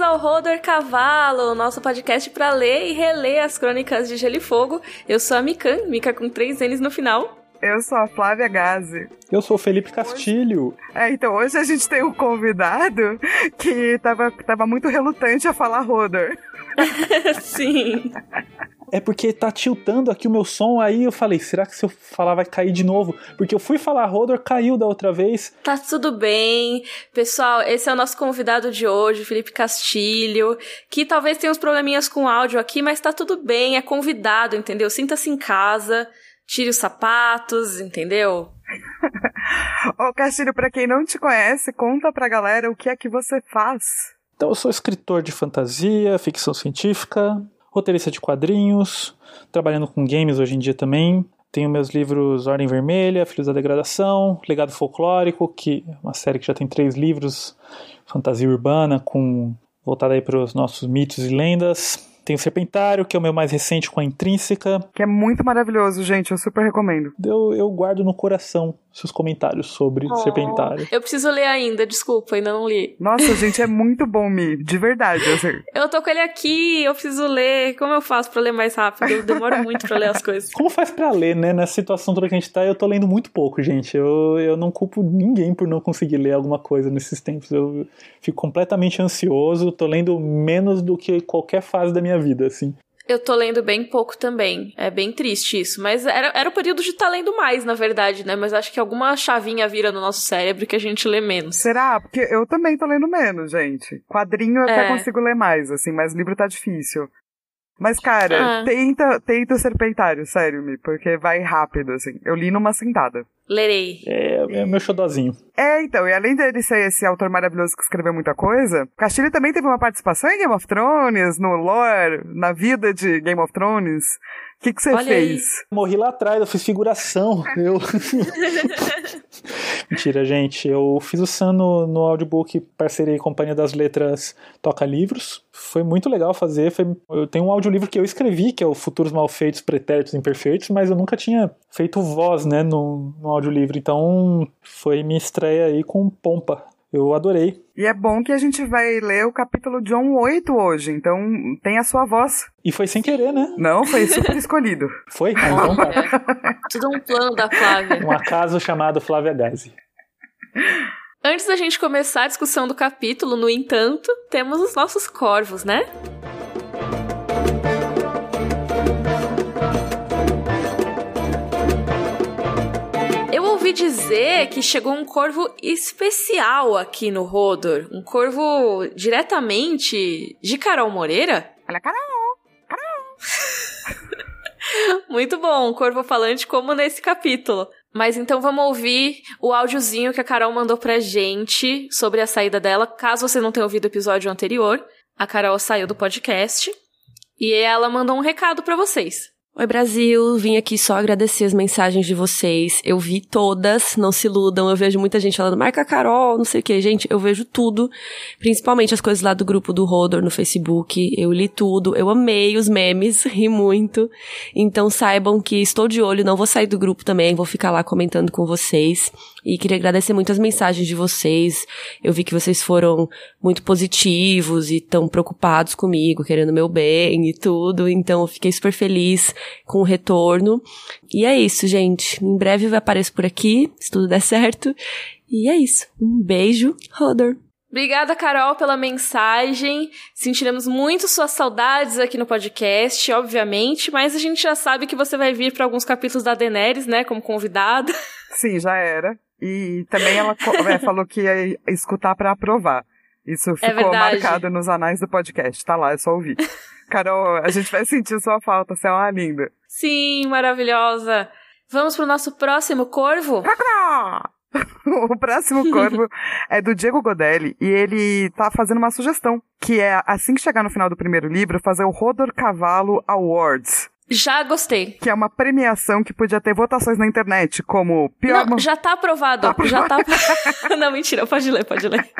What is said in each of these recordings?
Bem-vindos ao Rodor Cavalo, nosso podcast para ler e reler as crônicas de Gelo e Fogo. Eu sou a Mikan, Mika com três N's no final. Eu sou a Flávia Gazi. Eu sou o Felipe Castilho. É, então hoje a gente tem um convidado que tava, tava muito relutante a falar Rodor. Sim. É porque tá tiltando aqui o meu som, aí eu falei, será que se eu falar vai cair de novo? Porque eu fui falar Rodor, caiu da outra vez. Tá tudo bem. Pessoal, esse é o nosso convidado de hoje, Felipe Castilho, que talvez tenha uns probleminhas com o áudio aqui, mas tá tudo bem, é convidado, entendeu? Sinta-se em casa, tire os sapatos, entendeu? Ô, Castilho, pra quem não te conhece, conta pra galera o que é que você faz. Então, eu sou escritor de fantasia, ficção científica, roteirista de quadrinhos, trabalhando com games hoje em dia também. Tenho meus livros Ordem Vermelha, Filhos da Degradação, Legado Folclórico, que é uma série que já tem três livros, fantasia urbana, com voltada aí para os nossos mitos e lendas. Tem o Serpentário, que é o meu mais recente com a Intrínseca. Que é muito maravilhoso, gente. Eu super recomendo. Eu, eu guardo no coração seus comentários sobre Oh. Serpentário. Eu preciso ler ainda, desculpa, ainda não li. Nossa, gente, é muito bom, Mi. De verdade, assim. Eu tô com ele aqui, eu preciso ler. Como eu faço pra ler mais rápido? Eu demoro muito pra ler as coisas. Como faz pra ler, né? Nessa situação toda que a gente tá, eu tô lendo muito pouco, gente. Eu, eu não culpo ninguém por não conseguir ler alguma coisa nesses tempos. Eu fico completamente ansioso, tô lendo menos do que qualquer fase da minha vida, assim. Eu tô lendo bem pouco também. É bem triste isso. Mas era, era o período de estar lendo mais, na verdade, né? Mas acho que alguma chavinha vira no nosso cérebro que a gente lê menos. Será? Porque eu também tô lendo menos, gente. Quadrinho eu até É. consigo ler mais, assim, mas livro tá difícil. Mas, cara, Ah. tenta, tenta o Serpentário, sério, Mi, porque vai rápido, assim. Eu li numa sentada. Lerei. É, é meu xodozinho. É, então, e além dele ser esse autor maravilhoso que escreveu muita coisa, Castilho também teve uma participação em Game of Thrones, no lore, na vida de Game of Thrones. O que que você Olha aí. fez? Morri lá atrás, eu fiz figuração. Eu... Mentira, gente. Eu fiz o Sam no, no audiobook parceria e Companhia das Letras Toca Livros. Foi muito legal fazer. Foi... Eu tenho um audiolivro que eu escrevi, que é o Futuros Malfeitos, Pretéritos e Imperfeitos, mas eu nunca tinha feito voz, né, no, no audiolivro. Então foi minha estreia aí com pompa. Eu adorei. E é bom que a gente vai ler o capítulo John 8 hoje, então tem a sua voz. E foi sem querer, né? Não, foi super escolhido. Foi? Ah, então tá. Olha, tudo um plano da Flávia. Um acaso chamado Flávia Gazi. Antes da gente começar a discussão do capítulo, no entanto, temos os nossos corvos, né? Ouvi dizer que chegou um corvo especial aqui no Rodor. Um corvo diretamente de Carol Moreira. Olha, Carol! Muito bom, um corvo falante como nesse capítulo. Mas então vamos ouvir o áudiozinho que a Carol mandou pra gente sobre a saída dela. Caso você não tenha ouvido o episódio anterior, a Carol saiu do podcast e ela mandou um recado pra vocês. Oi, Brasil. Vim aqui só agradecer as mensagens de vocês. Eu vi todas, não se iludam. Eu vejo muita gente falando, marca Carol, não sei o que. Gente, eu vejo tudo. Principalmente as coisas lá do grupo do Rodor no Facebook. Eu li tudo. Eu amei os memes, ri muito. Então saibam que estou de olho, não vou sair do grupo também. Vou ficar lá comentando com vocês. E queria agradecer muito as mensagens de vocês. Eu vi que vocês foram muito positivos e tão preocupados comigo, querendo meu bem e tudo. Então eu fiquei super feliz com o retorno. E é isso, gente. Em breve eu apareço por aqui, se tudo der certo. E é isso. Um beijo, Rodor. Obrigada, Carol, pela mensagem. Sentiremos muito suas saudades aqui no podcast, obviamente, mas a gente já sabe que você vai vir para alguns capítulos da Daenerys, né, como convidada. Sim, já era. E também ela é, falou que ia escutar pra aprovar. Isso ficou verdade. marcado nos anais do podcast. Tá lá, é só ouvir. Carol, a gente vai sentir sua falta, você é uma linda. Sim, maravilhosa. Vamos pro nosso próximo corvo? O próximo corvo é do Diego Godelli e ele tá fazendo uma sugestão, que é assim que chegar no final do primeiro livro, fazer o Rodor Cavalo Awards, Já gostei. que é uma premiação que podia ter votações na internet, como pior Não, já tá aprovado. Tá Já tá. Não, mentira, pode ler, pode ler.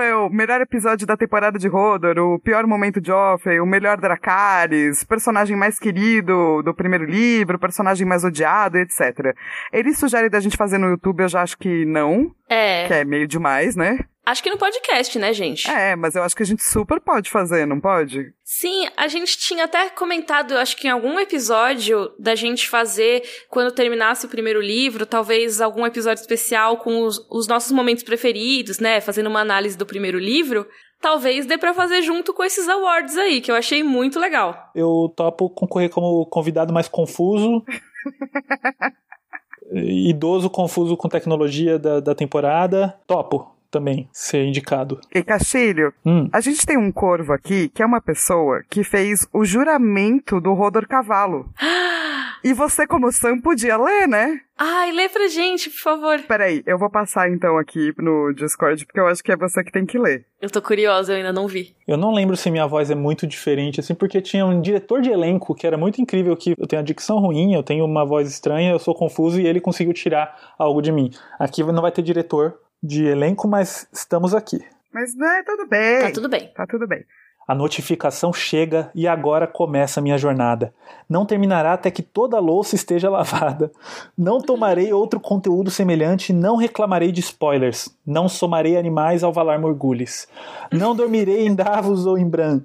É o melhor episódio da temporada de Rodor, o pior momento de Joffrey, o melhor Dracarys, personagem mais querido do primeiro livro, personagem mais odiado, etc. Ele sugere da gente fazer no YouTube, eu já acho que não, que É. é meio demais, né? Acho que no podcast, né, gente? É, mas eu acho que a gente super pode fazer, não pode? Sim, a gente tinha até comentado, acho que em algum episódio, da gente fazer, quando terminasse o primeiro livro, talvez algum episódio especial com os, os nossos momentos preferidos, né? Fazendo uma análise do primeiro livro. Talvez dê pra fazer junto com esses awards aí, que eu achei muito legal. Eu topo concorrer como convidado mais confuso. Idoso confuso com tecnologia da, da temporada. Topo também ser indicado. E Castilho, Hum. a gente tem um corvo aqui que é uma pessoa que fez o juramento do Rodor Cavalo. E você, como Sam, podia ler, né? Ai, lê pra gente, por favor. Peraí, eu vou passar então aqui no Discord, porque eu acho que é você que tem que ler. Eu tô curiosa, eu ainda não vi. Eu não lembro se minha voz é muito diferente, assim, porque tinha um diretor de elenco que era muito incrível, que eu tenho a dicção ruim, eu tenho uma voz estranha, eu sou confuso e ele conseguiu tirar algo de mim. Aqui não vai ter diretor de elenco, mas estamos aqui. Mas, né, tudo bem. Tá tudo bem. Tá tudo bem. A notificação chega e agora começa a minha jornada. Não terminará até que toda a louça esteja lavada. Não tomarei outro conteúdo semelhante, não reclamarei de spoilers. Não somarei animais ao Valar Morgulhos. Não dormirei em Davos ou em Bran.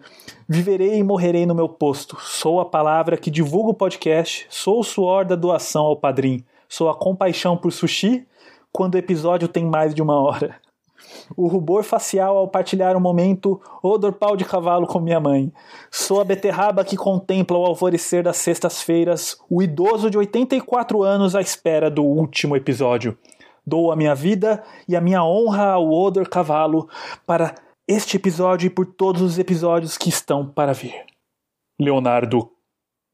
Viverei e morrerei no meu posto. Sou a palavra que divulga o podcast. Sou o suor da doação ao padrim. Sou a compaixão por sushi quando o episódio tem mais de uma hora. O rubor facial ao partilhar um momento, odor pau de cavalo com minha mãe. Sou a beterraba que contempla o alvorecer das sextas-feiras, o idoso de 84 anos à espera do último episódio. Dou a minha vida e a minha honra ao odor cavalo para este episódio e por todos os episódios que estão para vir. Leonardo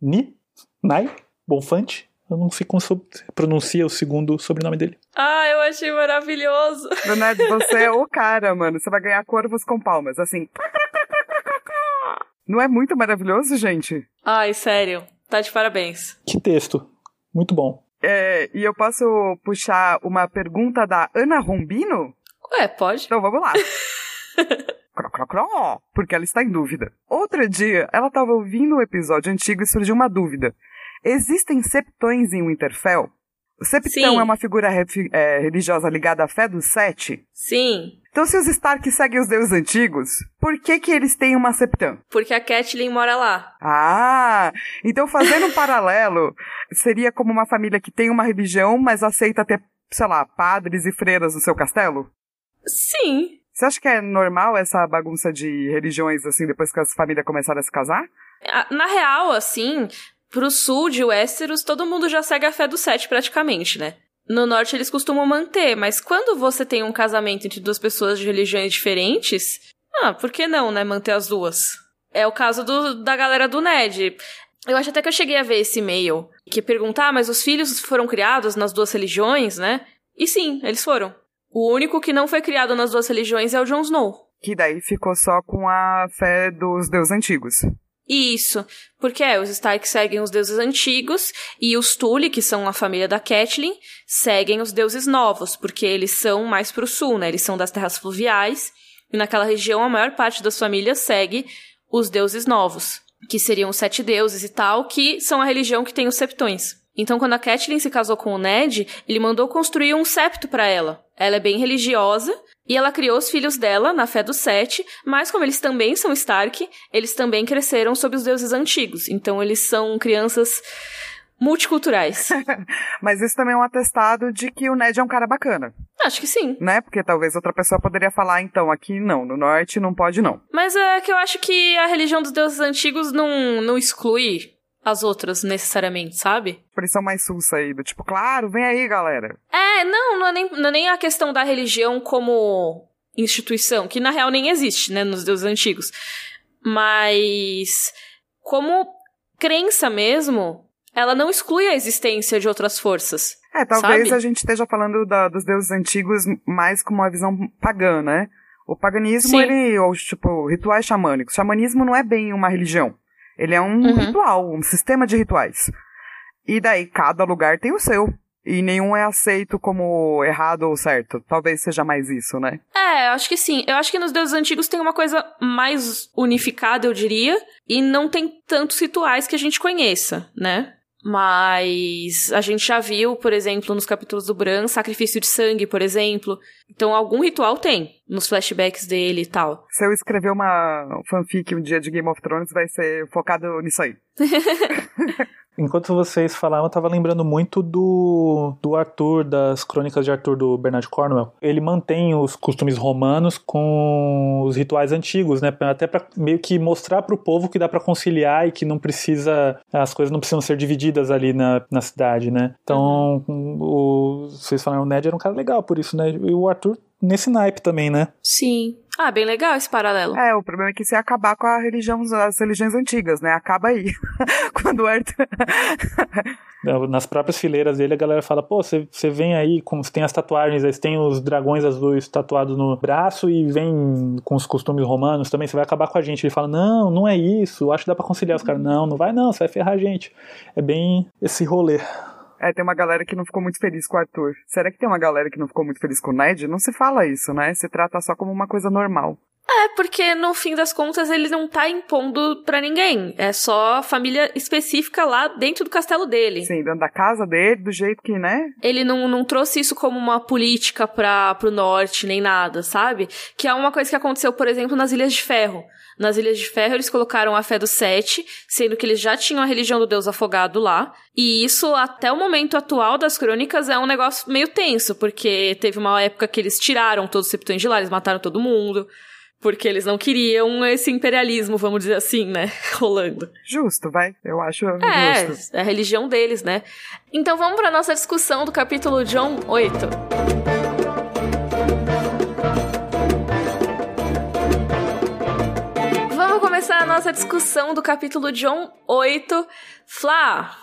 Ni? Nai? Bonfante? Eu não sei como so- pronuncia o segundo sobrenome dele. Ah, eu achei maravilhoso. Leonardo, você é o cara, mano. Você vai ganhar corvos com palmas, assim. Não é muito maravilhoso, gente? Ai, sério. Tá de parabéns. Que texto. Muito bom. É, e eu posso puxar uma pergunta da Ana Rombino? Ué, pode? Então vamos lá. Cro, cro, cro, porque ela está em dúvida. Outro dia, ela estava ouvindo um episódio antigo e surgiu uma dúvida. Existem septões em Winterfell? O septão Sim. é uma figura é, religiosa ligada à fé dos sete? Sim, Então, se os Stark seguem os deuses antigos, por que que eles têm uma septã? porque a Catelyn mora lá. Ah, então fazendo um paralelo, seria como uma família que tem uma religião, mas aceita ter, sei lá, padres e freiras no seu castelo? Sim. Você acha que é normal essa bagunça de religiões, assim, depois que as famílias começaram a se casar? Na real, assim, pro sul de Westeros, todo mundo já segue a fé do sete praticamente, né? No norte eles costumam manter, mas quando você tem um casamento entre duas pessoas de religiões diferentes, ah, por que não, né, manter as duas? É o caso do- da galera do Ned. Eu acho até que eu cheguei a ver esse e-mail que pergunta, ah, mas os filhos foram criados nas duas religiões, né? E sim, eles foram. O único que não foi criado nas duas religiões é o Jon Snow. Que daí ficou só com a fé dos deuses antigos. Isso, porque é, os Stark seguem os deuses antigos e os Tully, que são a família da Catelyn, seguem os deuses novos, porque eles são mais pro sul, né? Eles são das terras fluviais e naquela região a maior parte das famílias segue os deuses novos, que seriam os sete deuses e tal, que são a religião que tem os septões. Então, quando a Catelyn se casou com o Ned, ele mandou construir um septo para ela. Ela é bem religiosa e ela criou os filhos dela na fé dos sete, mas como eles também são Stark, eles também cresceram sob os deuses antigos. Então, eles são crianças multiculturais. Mas isso também é um atestado de que o Ned é um cara bacana, Acho que sim. né? Porque talvez outra pessoa poderia falar, então, aqui não, no norte não pode não. Mas é que eu acho que a religião dos deuses antigos não, não exclui as outras necessariamente, sabe? Eles são mais sus aí, do tipo, claro, vem aí, galera. É, não, não é, nem, não é nem a questão da religião como instituição, que na real nem existe, né, nos deuses antigos. Mas como crença mesmo, ela não exclui a existência de outras forças. É, talvez Sabe? a gente esteja falando da- dos deuses antigos mais com uma visão pagã, né? O paganismo, Sim. ele, ou tipo, rituais xamânicos. Xamanismo não é bem uma religião. Ele é um Uhum. ritual, um sistema de rituais. E daí, cada lugar tem o seu. E nenhum é aceito como errado ou certo. Talvez seja mais isso, né? É, eu acho que sim. Eu acho que nos deuses antigos tem uma coisa mais unificada, eu diria, e não tem tantos rituais que a gente conheça, né? Mas a gente já viu, por exemplo, nos capítulos do Bran, sacrifício de sangue, por exemplo. Então algum ritual tem nos flashbacks dele e tal. Se eu escrever uma fanfic um dia de Game of Thrones, vai ser focado nisso aí. Enquanto vocês falavam, eu tava lembrando muito do, do Arthur, das crônicas de Arthur do Bernard Cornwell. Ele mantém os costumes romanos com os rituais antigos, né? Até para meio que mostrar para o povo que dá para conciliar e que não precisa. As coisas não precisam ser divididas ali na, na cidade, né? Então, o, vocês falaram, o Ned era um cara legal por isso, né? E o Arthur nesse naipe também, né? Sim. Ah, bem legal esse paralelo. É, o problema é que se acabar com a religião, as religiões antigas, né? Acaba aí. Quando o Arthur. Nas próprias fileiras dele, a galera fala: pô, você vem aí, com, você tem as tatuagens, você tem os dragões azuis tatuados no braço e vem com os costumes romanos também, você vai acabar com a gente. Ele fala: não, não é isso, acho que dá pra conciliar. Os caras: não, não vai não, você vai ferrar a gente. É bem esse rolê. É, tem uma galera que não ficou muito feliz com o Arthur. Será que tem uma galera que não ficou muito feliz com o Ned? Não se fala isso, né? Se trata só como uma coisa normal. É, porque no fim das contas ele não tá impondo para ninguém. É só família específica lá dentro do castelo dele. Sim, dentro da casa dele, do jeito que, né? Ele não, não trouxe isso como uma política pra, pro norte, nem nada, sabe? Que é uma coisa que aconteceu, por exemplo, nas Ilhas de Ferro. Nas Ilhas de Ferro, eles colocaram a fé do Sete, sendo que eles já tinham a religião do deus afogado lá. E isso, até o momento atual das crônicas, é um negócio meio tenso, porque teve uma época que eles tiraram todos os septões de lá, eles mataram todo mundo. Porque eles não queriam esse imperialismo, vamos dizer assim, né? Rolando. Justo, vai. Eu acho é, justo. É a religião deles, né? Então vamos para nossa discussão do capítulo John 8. começar a nossa discussão do capítulo John 8. Flá,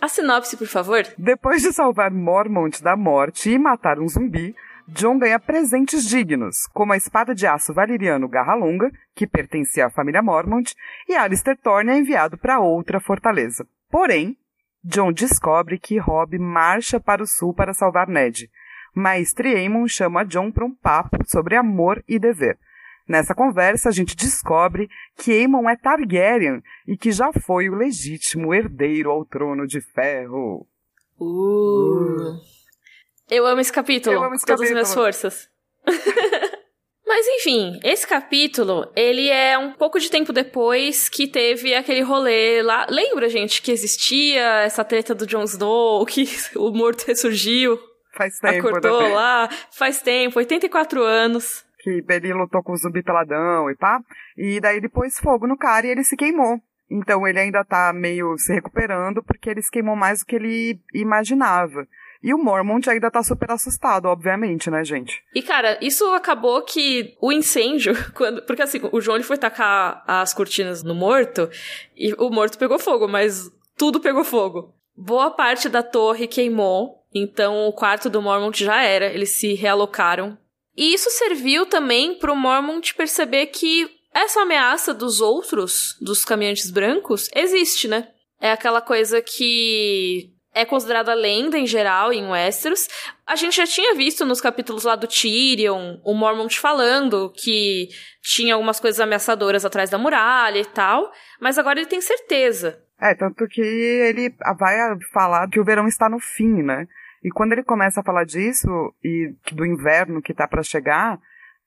a sinopse, por favor. Depois de salvar Mormont da morte e matar um zumbi, John ganha presentes dignos, como a espada de aço valeriano Garra Longa, que pertencia à família Mormont, e Alistair Thorne é enviado para outra fortaleza. Porém, John descobre que Robb marcha para o sul para salvar Ned. Maestre Aemon chama John para um papo sobre amor e dever. Nessa conversa, a gente descobre que Aemon é Targaryen e que já foi o legítimo herdeiro ao trono de ferro. Uh. uh. Eu amo esse capítulo. Eu amo esse todas capítulo. as minhas forças. Mas enfim, esse capítulo, ele é um pouco de tempo depois que teve aquele rolê lá. Lembra, gente, que existia essa treta do Jon Snow, que o morto ressurgiu? Faz tempo. Acordou né? lá, faz tempo, 84 anos que ele lutou com o zumbi peladão e pá. E daí ele pôs fogo no cara e ele se queimou. Então ele ainda tá meio se recuperando porque ele se queimou mais do que ele imaginava. E o Mormont ainda tá super assustado, obviamente, né, gente? E, cara, isso acabou que o incêndio, quando. Porque assim, o João ele foi tacar as cortinas no morto e o morto pegou fogo, mas tudo pegou fogo. Boa parte da torre queimou, então o quarto do Mormont já era. Eles se realocaram e isso serviu também para o Mormont perceber que essa ameaça dos outros, dos caminhantes brancos, existe, né? É aquela coisa que é considerada lenda em geral em Westeros. A gente já tinha visto nos capítulos lá do Tyrion, o Mormont falando que tinha algumas coisas ameaçadoras atrás da muralha e tal, mas agora ele tem certeza. É, tanto que ele vai falar que o verão está no fim, né? E quando ele começa a falar disso e do inverno que está para chegar,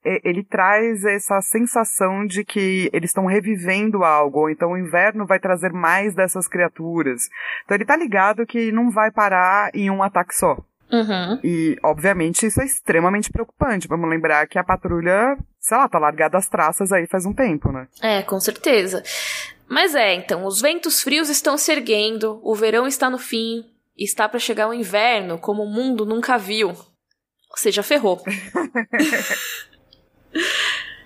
ele traz essa sensação de que eles estão revivendo algo, ou então o inverno vai trazer mais dessas criaturas. Então ele tá ligado que não vai parar em um ataque só. Uhum. E, obviamente, isso é extremamente preocupante. Vamos lembrar que a patrulha, sei lá, tá largada as traças aí faz um tempo, né? É, com certeza. Mas é, então, os ventos frios estão se erguendo, o verão está no fim, está para chegar o inverno como o mundo nunca viu. Ou seja, ferrou.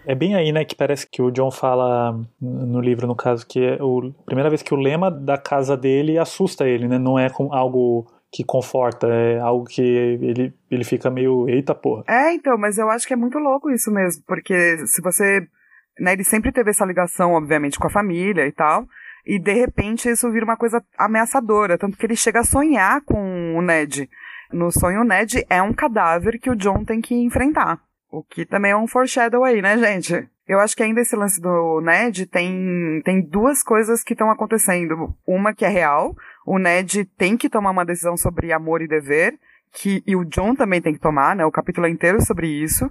É bem aí, né, que parece que o John fala no livro, no caso, que é a primeira vez que o lema da casa dele assusta ele, né? Não é com algo que conforta, é algo que ele, ele fica meio, eita porra. É, então, mas eu acho que é muito louco isso mesmo, porque se você. Né, ele sempre teve essa ligação, obviamente, com a família e tal. E de repente isso vira uma coisa ameaçadora, tanto que ele chega a sonhar com o Ned. No sonho, o Ned é um cadáver que o John tem que enfrentar. O que também é um foreshadow aí, né, gente? Eu acho que ainda esse lance do Ned tem, tem duas coisas que estão acontecendo. Uma que é real, o Ned tem que tomar uma decisão sobre amor e dever, que e o John também tem que tomar, né? O capítulo é inteiro sobre isso.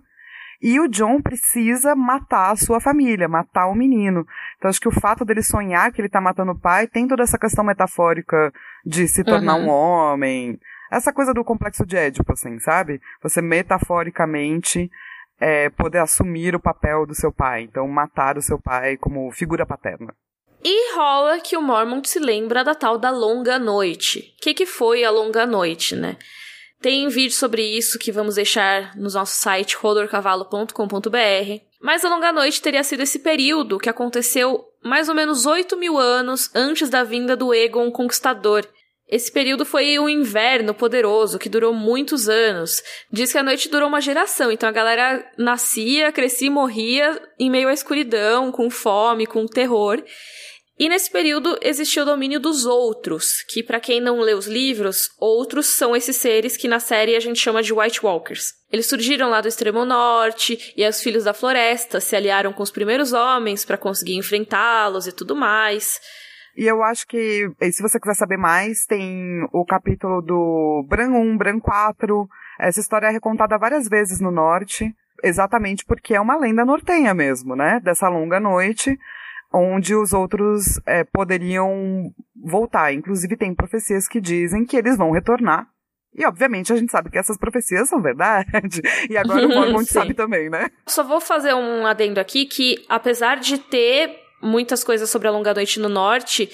E o John precisa matar a sua família, matar o menino. Então acho que o fato dele sonhar que ele tá matando o pai tem toda essa questão metafórica de se tornar uhum. um homem. Essa coisa do complexo de Édipo, assim, sabe? Você metaforicamente é, poder assumir o papel do seu pai. Então matar o seu pai como figura paterna. E rola que o Mormont se lembra da tal da longa noite. O que, que foi a longa noite, né? Tem vídeo sobre isso que vamos deixar no nosso site rodorcavalo.com.br. Mas a longa noite teria sido esse período que aconteceu mais ou menos 8 mil anos antes da vinda do Egon Conquistador. Esse período foi um inverno poderoso que durou muitos anos. Diz que a noite durou uma geração, então a galera nascia, crescia e morria em meio à escuridão, com fome, com terror. E nesse período existiu o domínio dos outros, que para quem não lê os livros, outros são esses seres que na série a gente chama de White Walkers. Eles surgiram lá do extremo norte e os filhos da floresta se aliaram com os primeiros homens para conseguir enfrentá-los e tudo mais. E eu acho que, se você quiser saber mais, tem o capítulo do Bran 1, Bran 4. Essa história é recontada várias vezes no norte, exatamente porque é uma lenda nortenha mesmo, né? Dessa longa noite onde os outros é, poderiam voltar. Inclusive, tem profecias que dizem que eles vão retornar. E, obviamente, a gente sabe que essas profecias são verdade. E agora o Mormont sabe também, né? Só vou fazer um adendo aqui que, apesar de ter muitas coisas sobre a Longa Noite no Norte,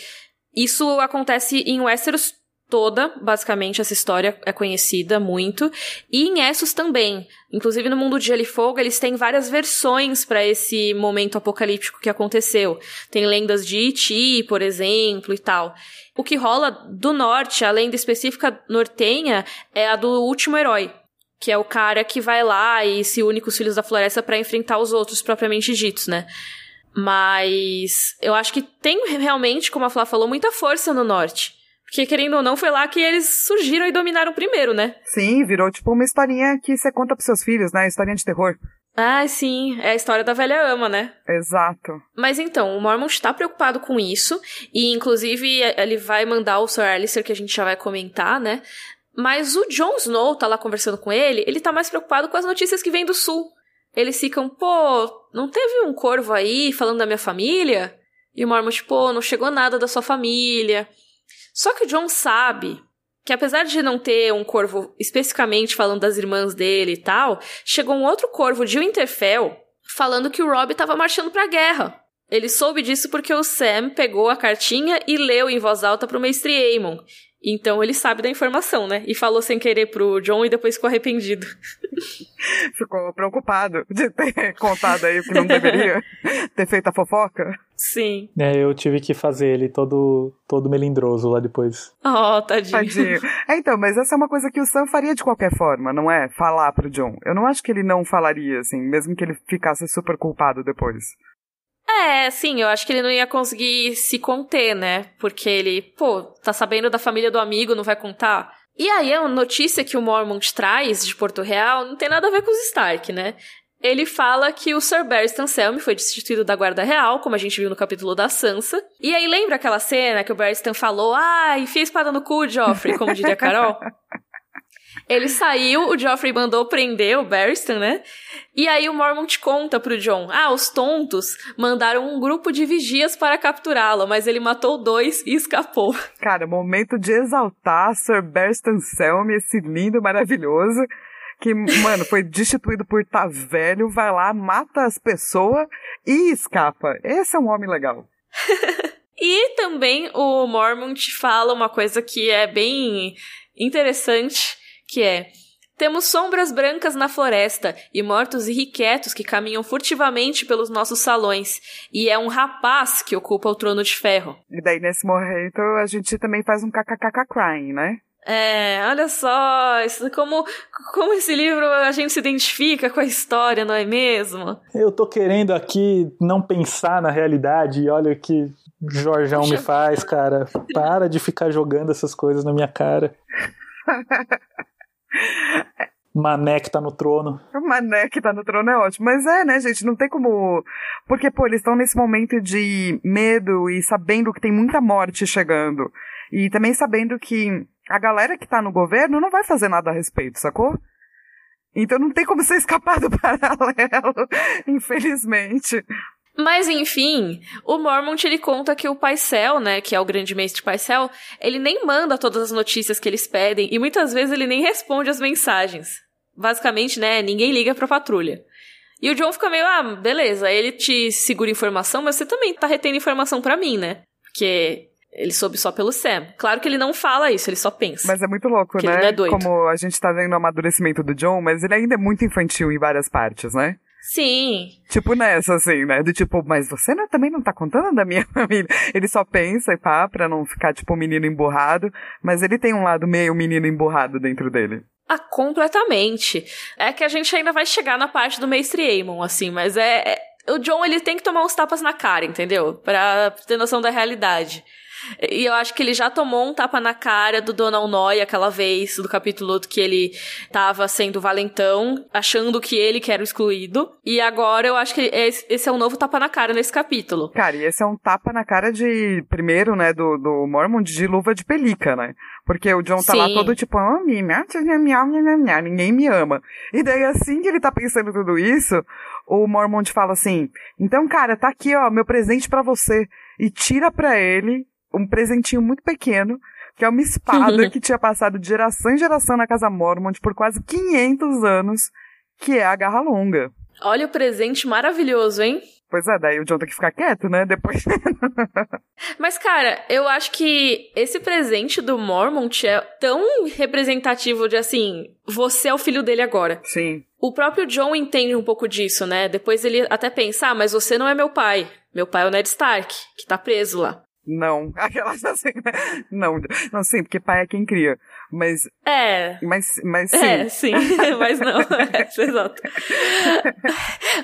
isso acontece em Westeros toda, basicamente, essa história é conhecida muito. E em Essos também. Inclusive no mundo de Gelo e Fogo, eles têm várias versões para esse momento apocalíptico que aconteceu. Tem lendas de Iti, por exemplo, e tal. O que rola do norte, a lenda específica nortenha, é a do último herói, que é o cara que vai lá e se une com os filhos da floresta para enfrentar os outros propriamente ditos, né? Mas eu acho que tem realmente, como a Flá falou, muita força no norte. Porque, querendo ou não, foi lá que eles surgiram e dominaram primeiro, né? Sim, virou tipo uma historinha que você conta pros seus filhos, né? Historinha de terror. Ah, sim, é a história da velha ama, né? Exato. Mas então, o Mormon está preocupado com isso, e inclusive ele vai mandar o Sir Alistair, que a gente já vai comentar, né? Mas o Jon Snow tá lá conversando com ele, ele tá mais preocupado com as notícias que vêm do sul. Eles ficam, pô, não teve um corvo aí falando da minha família? E o Mormon, tipo, não chegou nada da sua família. Só que o John sabe que apesar de não ter um corvo especificamente falando das irmãs dele e tal, chegou um outro corvo de Winterfell falando que o Robb estava marchando para a guerra. Ele soube disso porque o Sam pegou a cartinha e leu em voz alta para o mestre Aemon. Então ele sabe da informação, né? E falou sem querer pro John e depois ficou arrependido. Ficou preocupado de ter contado aí o que não deveria, ter feito a fofoca. Sim. É, eu tive que fazer ele todo, todo melindroso lá depois. Oh, tadinho. Tadinho. É, então, mas essa é uma coisa que o Sam faria de qualquer forma, não é? Falar pro John. Eu não acho que ele não falaria, assim, mesmo que ele ficasse super culpado depois. É, sim, eu acho que ele não ia conseguir se conter, né? Porque ele, pô, tá sabendo da família do amigo, não vai contar. E aí, a notícia que o Mormont traz de Porto Real não tem nada a ver com os Stark, né? Ele fala que o Sir Barristan Selmy foi destituído da Guarda Real, como a gente viu no capítulo da Sansa. E aí, lembra aquela cena que o Barristan falou, ah, enfia a espada no cu, Joffrey, como diria Carol? Ele saiu, o Joffrey mandou prender o Barristan, né? E aí o Mormont conta pro John: Ah, os tontos mandaram um grupo de vigias para capturá-lo, mas ele matou dois e escapou. Cara, momento de exaltar Sir Barristan Selmy, esse lindo, maravilhoso. Que, mano, foi destituído por tá velho, vai lá, mata as pessoas e escapa. Esse é um homem legal. e também o Mormont fala uma coisa que é bem interessante que é temos sombras brancas na floresta e mortos irrequietos que caminham furtivamente pelos nossos salões, e é um rapaz que ocupa o trono de ferro. E daí, nesse momento, a gente também faz um kkkk crying, né? É, olha só, isso, como, como esse livro a gente se identifica com a história, não é mesmo? Eu tô querendo aqui não pensar na realidade, e olha o que Jorjão me faz, cara. Para de ficar jogando essas coisas na minha cara. Mané que tá no trono. O Mané que tá no trono é ótimo. Mas é, né, gente? Não tem como. Porque, pô, eles estão nesse momento de medo e sabendo que tem muita morte chegando. E também sabendo que a galera que tá no governo não vai fazer nada a respeito, sacou? Então não tem como você escapar do paralelo, infelizmente. Mas enfim, o Mormont ele conta que o Paisel, né, que é o grande mestre Paisel, ele nem manda todas as notícias que eles pedem e muitas vezes ele nem responde as mensagens. Basicamente, né, ninguém liga pra patrulha. E o John fica meio, ah, beleza, ele te segura informação, mas você também tá retendo informação para mim, né? Porque ele soube só pelo Sam. Claro que ele não fala isso, ele só pensa. Mas é muito louco, né? É Como a gente tá vendo o amadurecimento do John, mas ele ainda é muito infantil em várias partes, né? Sim. Tipo nessa, assim, né? Do tipo, mas você não, também não tá contando da minha família. Ele só pensa e pá, pra não ficar, tipo, um menino emburrado. Mas ele tem um lado meio menino emburrado dentro dele. Ah, completamente. É que a gente ainda vai chegar na parte do Mestre Aemon, assim, mas é, é. O John, ele tem que tomar uns tapas na cara, entendeu? Pra ter noção da realidade. E eu acho que ele já tomou um tapa na cara do Donald Noy aquela vez, do capítulo que ele tava sendo valentão, achando que ele que era o excluído. E agora eu acho que esse é um novo tapa na cara nesse capítulo. Cara, e esse é um tapa na cara de, primeiro, né, do, do Mormon de luva de pelica, né? Porque o John tá Sim. lá todo tipo, oh, ninguém me ama. E daí assim que ele tá pensando tudo isso, o Mormont fala assim, então cara, tá aqui ó, meu presente para você. E tira pra ele um presentinho muito pequeno, que é uma espada que tinha passado de geração em geração na casa Mormont por quase 500 anos, que é a garra longa. Olha o presente maravilhoso, hein? Pois é, daí o John tem que ficar quieto, né? Depois. Mas, cara, eu acho que esse presente do Mormont é tão representativo de assim, você é o filho dele agora. Sim. O próprio John entende um pouco disso, né? Depois ele até pensa, ah, mas você não é meu pai. Meu pai é o Ned Stark, que tá preso lá. Não. Aquelas assim, né? Não, não, sim, porque pai é quem cria. Mas. É. Mas, mas sim. É, sim, mas não. É, exato.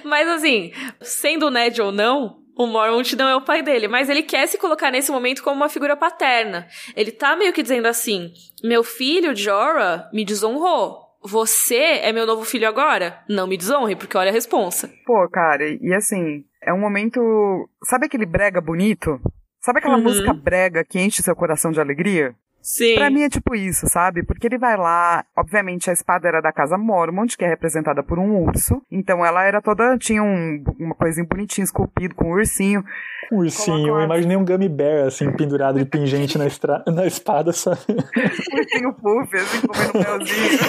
mas assim, sendo Ned ou não, o Mormont não é o pai dele, mas ele quer se colocar nesse momento como uma figura paterna. Ele tá meio que dizendo assim: meu filho, Jorah, me desonrou. Você é meu novo filho agora? Não me desonre, porque olha a responsa. Pô, cara, e assim, é um momento. Sabe aquele brega bonito? Sabe aquela uhum. música brega que enche seu coração de alegria? Sim. Pra mim é tipo isso, sabe? Porque ele vai lá, obviamente a espada era da casa Mormont, que é representada por um urso. Então ela era toda, tinha um, uma coisinha bonitinha esculpido com um ursinho. Um ursinho, eu imaginei um gummy bear, assim, pendurado de pingente na, estra... na espada, sabe? Um ursinho puff, assim, comendo melzinho.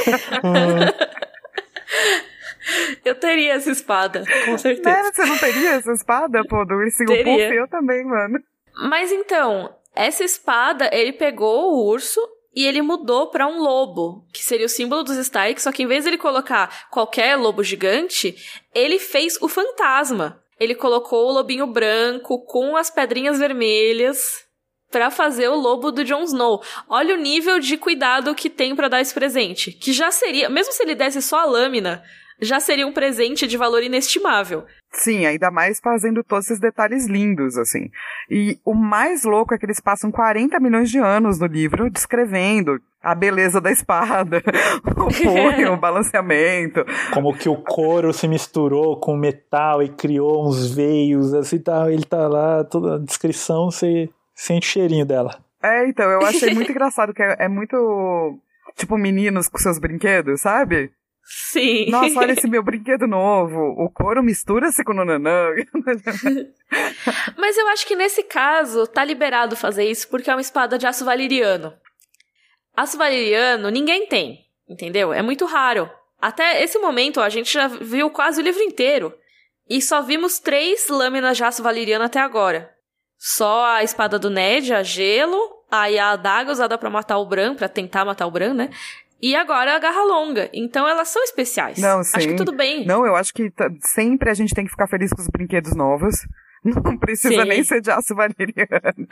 Eu teria essa espada, com certeza. Né? Você não teria essa espada, pô, do ursinho teria. puff? Eu também, mano. Mas então, essa espada, ele pegou o urso e ele mudou para um lobo, que seria o símbolo dos Stark, só que em vez de ele colocar qualquer lobo gigante, ele fez o fantasma. Ele colocou o lobinho branco com as pedrinhas vermelhas para fazer o lobo do Jon Snow. Olha o nível de cuidado que tem para dar esse presente, que já seria, mesmo se ele desse só a lâmina, já seria um presente de valor inestimável. Sim, ainda mais fazendo todos esses detalhes lindos, assim. E o mais louco é que eles passam 40 milhões de anos no livro descrevendo a beleza da espada, o punho, o balanceamento. Como que o couro se misturou com metal e criou uns veios, assim, tá, ele tá lá, toda a descrição, você sente o cheirinho dela. É, então, eu achei muito engraçado, que é, é muito, tipo, meninos com seus brinquedos, sabe? Sim. Nossa, olha esse meu brinquedo novo. O couro mistura-se com o nananã. Mas eu acho que nesse caso tá liberado fazer isso porque é uma espada de aço valeriano. Aço valeriano ninguém tem, entendeu? É muito raro. Até esse momento a gente já viu quase o livro inteiro. E só vimos três lâminas de aço valeriano até agora. Só a espada do Ned, a gelo, aí a adaga usada para matar o Bran, para tentar matar o Bran, né? E agora a garra longa. Então elas são especiais. Não, sim. Acho que tudo bem. Não, eu acho que sempre a gente tem que ficar feliz com os brinquedos novos. Não precisa sim. nem ser de aço valeriano.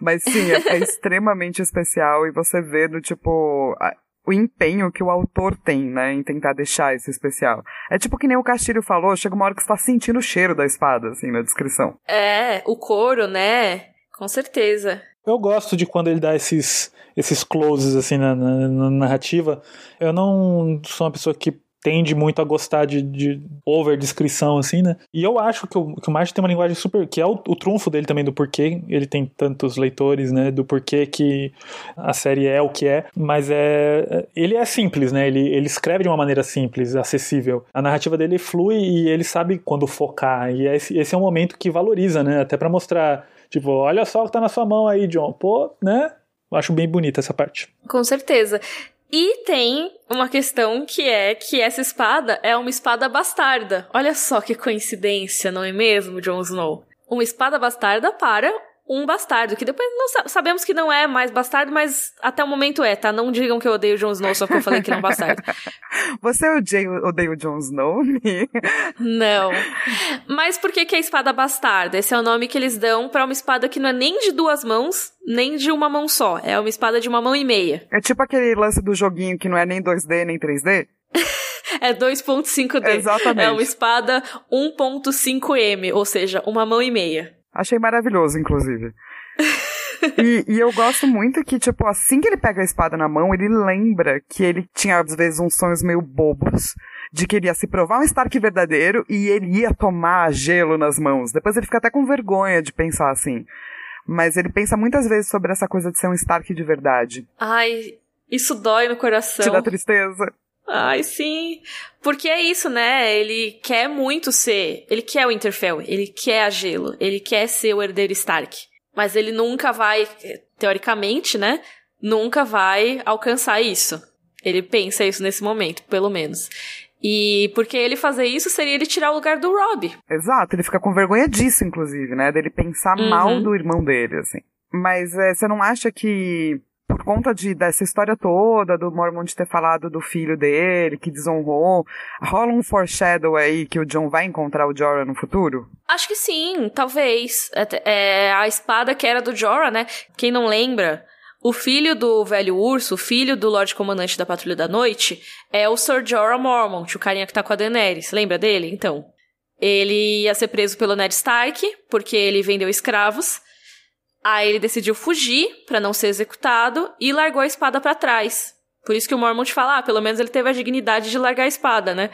Mas sim, é, é extremamente especial e você vê do tipo. A, o empenho que o autor tem, né, em tentar deixar esse especial. É tipo que nem o Castilho falou, chega uma hora que você tá sentindo o cheiro da espada, assim, na descrição. É, o couro, né? Com certeza. Eu gosto de quando ele dá esses, esses closes assim na, na, na, narrativa. Eu não sou uma pessoa que tende muito a gostar de, de over descrição, assim, né? E eu acho que o, que o Martin tem uma linguagem super. que é o, o, trunfo dele também do porquê ele tem tantos leitores, né? Do porquê que a série é o que é. Mas é. Ele é simples, né? Ele, ele escreve de uma maneira simples, acessível. A narrativa dele flui e ele sabe quando focar. E esse, esse é um momento que valoriza, né? Até para mostrar. Tipo, olha só o que tá na sua mão aí, John. Pô, né? Eu acho bem bonita essa parte. Com certeza. E tem uma questão que é que essa espada é uma espada bastarda. Olha só que coincidência, não é mesmo, Jon Snow? Uma espada bastarda para um bastardo, que depois não sabemos que não é mais bastardo, mas até o momento é, tá? Não digam que eu odeio o Jon Snow só porque eu falei que ele é um bastardo. Você odeia, odeia o Jon Snow? não. Mas por que que é espada bastarda? Esse é o nome que eles dão para uma espada que não é nem de duas mãos, nem de uma mão só. É uma espada de uma mão e meia. É tipo aquele lance do joguinho que não é nem 2D nem 3D? é 2.5D. Exatamente. É uma espada 1.5M, ou seja, uma mão e meia. Achei maravilhoso, inclusive. e, e, eu gosto muito que, tipo, assim que ele pega a espada na mão, ele lembra que ele tinha, às vezes, uns sonhos meio bobos de que ele ia se provar um Stark verdadeiro e ele ia tomar gelo nas mãos. Depois ele fica até com vergonha de pensar assim. Mas ele pensa muitas vezes sobre essa coisa de ser um Stark de verdade. Ai, isso dói no coração. Te dá tristeza. Ai, sim. Porque é isso, né? Ele quer muito ser. Ele quer o Interfell, ele quer a gelo, ele quer ser o herdeiro Stark. Mas ele nunca vai, teoricamente, né? Nunca vai alcançar isso. Ele pensa isso nesse momento, pelo menos. E porque ele fazer isso seria ele tirar o lugar do Rob. Exato, ele fica com vergonha disso, inclusive, né? Dele pensar uhum. mal do irmão dele, assim. Mas é, você não acha que por conta de, dessa história toda, do Mormont ter falado do filho dele, que desonrou, rola um foreshadow aí que o John vai encontrar o Jorah no futuro? Acho que sim, talvez. É, é, a espada que era do Jorah, né? Quem não lembra, o filho do velho urso, o filho do Lorde Comandante da Patrulha da Noite, é o Sir Jorah Mormont, o carinha que tá com a Daenerys. Lembra dele? Então. Ele ia ser preso pelo Ned Stark, porque ele vendeu escravos. Aí ele decidiu fugir para não ser executado e largou a espada para trás. Por isso que o Mormont fala, ah, pelo menos ele teve a dignidade de largar a espada, né?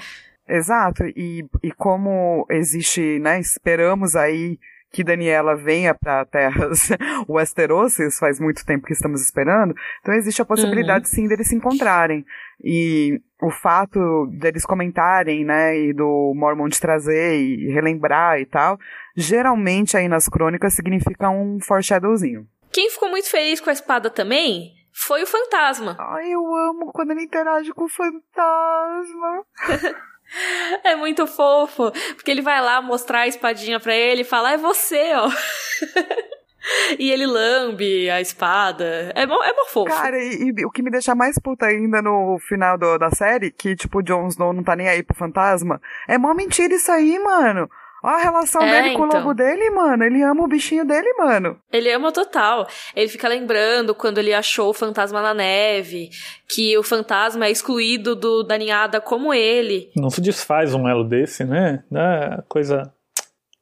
Exato, e, e como existe, né, esperamos aí que Daniela venha para terras Westerosis, faz muito tempo que estamos esperando, então existe a possibilidade uhum. sim deles se encontrarem. E o fato deles comentarem, né, e do Mormont trazer e relembrar e tal, geralmente aí nas crônicas significa um foreshadowzinho. Quem ficou muito feliz com a espada também foi o fantasma. Ai, eu amo quando ele interage com o fantasma. é muito fofo, porque ele vai lá mostrar a espadinha pra ele e fala: é você, ó. E ele lambe a espada. É mó, é mó fofo. Cara, e, e, o que me deixa mais puta ainda no final do, da série, que, tipo, o Jon Snow não tá nem aí pro fantasma, é mó mentira isso aí, mano. Olha a relação é, dele com então. o lobo dele, mano. Ele ama o bichinho dele, mano. Ele ama total. Ele fica lembrando quando ele achou o fantasma na neve, que o fantasma é excluído do, da ninhada como ele. Não se desfaz um elo desse, né? É coisa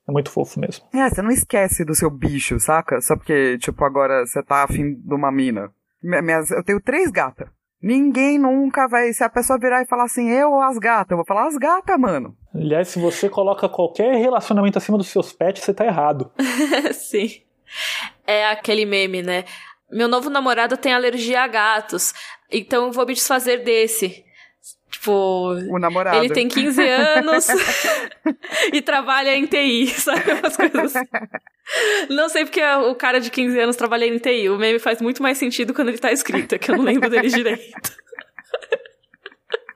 é muito fofo mesmo. É, você não esquece do seu bicho, saca? Só porque, tipo, agora você tá afim de uma mina. Minhas, eu tenho três gatas. Ninguém nunca vai. Se a pessoa virar e falar assim, eu ou as gatas, eu vou falar as gatas, mano. Aliás, se você coloca qualquer relacionamento acima dos seus pets, você tá errado. Sim. É aquele meme, né? Meu novo namorado tem alergia a gatos, então eu vou me desfazer desse. Tipo, o namorado. ele tem 15 anos e trabalha em TI, sabe? Umas coisas assim. Não sei porque o cara de 15 anos trabalha em TI. O meme faz muito mais sentido quando ele tá escrito, é que eu não lembro dele direito.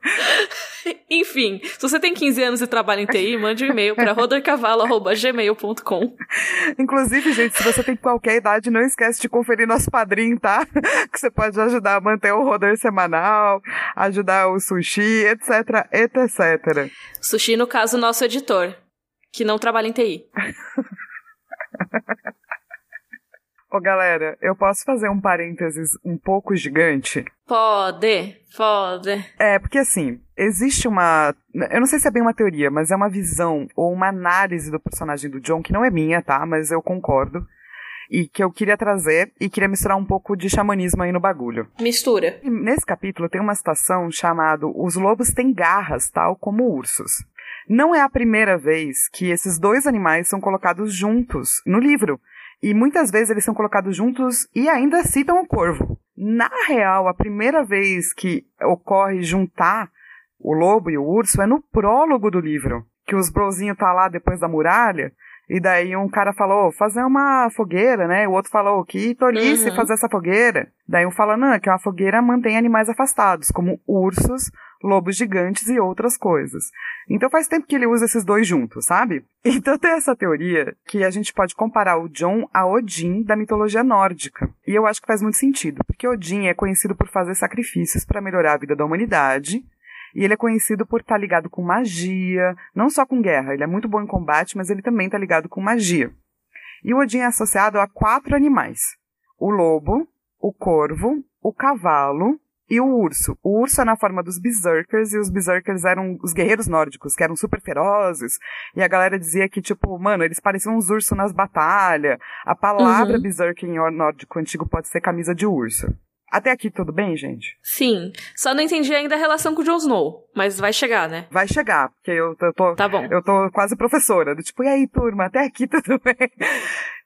Enfim, se você tem 15 anos e trabalha em TI, mande um e-mail para rodorcavalo.gmail.com. Inclusive, gente, se você tem qualquer idade, não esquece de conferir nosso padrinho, tá? Que você pode ajudar a manter o rodor semanal, ajudar o sushi, etc, etc. Sushi, no caso, nosso editor, que não trabalha em TI. Ô galera, eu posso fazer um parênteses um pouco gigante? Pode, pode. É, porque assim, existe uma. Eu não sei se é bem uma teoria, mas é uma visão ou uma análise do personagem do John, que não é minha, tá? Mas eu concordo. e que eu queria trazer e queria misturar um pouco de xamanismo aí no bagulho. Mistura. E nesse capítulo tem uma citação chamada Os lobos têm garras, tal como ursos. Não é a primeira vez que esses dois animais são colocados juntos no livro. E muitas vezes eles são colocados juntos e ainda citam o corvo. Na real, a primeira vez que ocorre juntar o lobo e o urso é no prólogo do livro. Que os brozinhos tá lá depois da muralha e daí um cara falou, fazer uma fogueira, né? O outro falou, que tolice uhum. fazer essa fogueira. Daí um fala, não, é que uma fogueira mantém animais afastados, como ursos, lobos gigantes e outras coisas. Então faz tempo que ele usa esses dois juntos, sabe? Então tem essa teoria que a gente pode comparar o John a Odin da mitologia nórdica. E eu acho que faz muito sentido, porque Odin é conhecido por fazer sacrifícios para melhorar a vida da humanidade, e ele é conhecido por estar tá ligado com magia, não só com guerra, ele é muito bom em combate, mas ele também está ligado com magia. E o Odin é associado a quatro animais: o lobo, o corvo, o cavalo e o urso. O urso é na forma dos berserkers, e os berserkers eram os guerreiros nórdicos, que eram super ferozes, e a galera dizia que, tipo, mano, eles pareciam uns ursos nas batalhas. A palavra uhum. berserker em nórdico antigo pode ser camisa de urso. Até aqui tudo bem, gente? Sim. Só não entendi ainda a relação com o Jon Snow, mas vai chegar, né? Vai chegar, porque eu, eu tô. Tá bom. Eu tô quase professora. Do tipo, e aí, turma, até aqui tudo bem?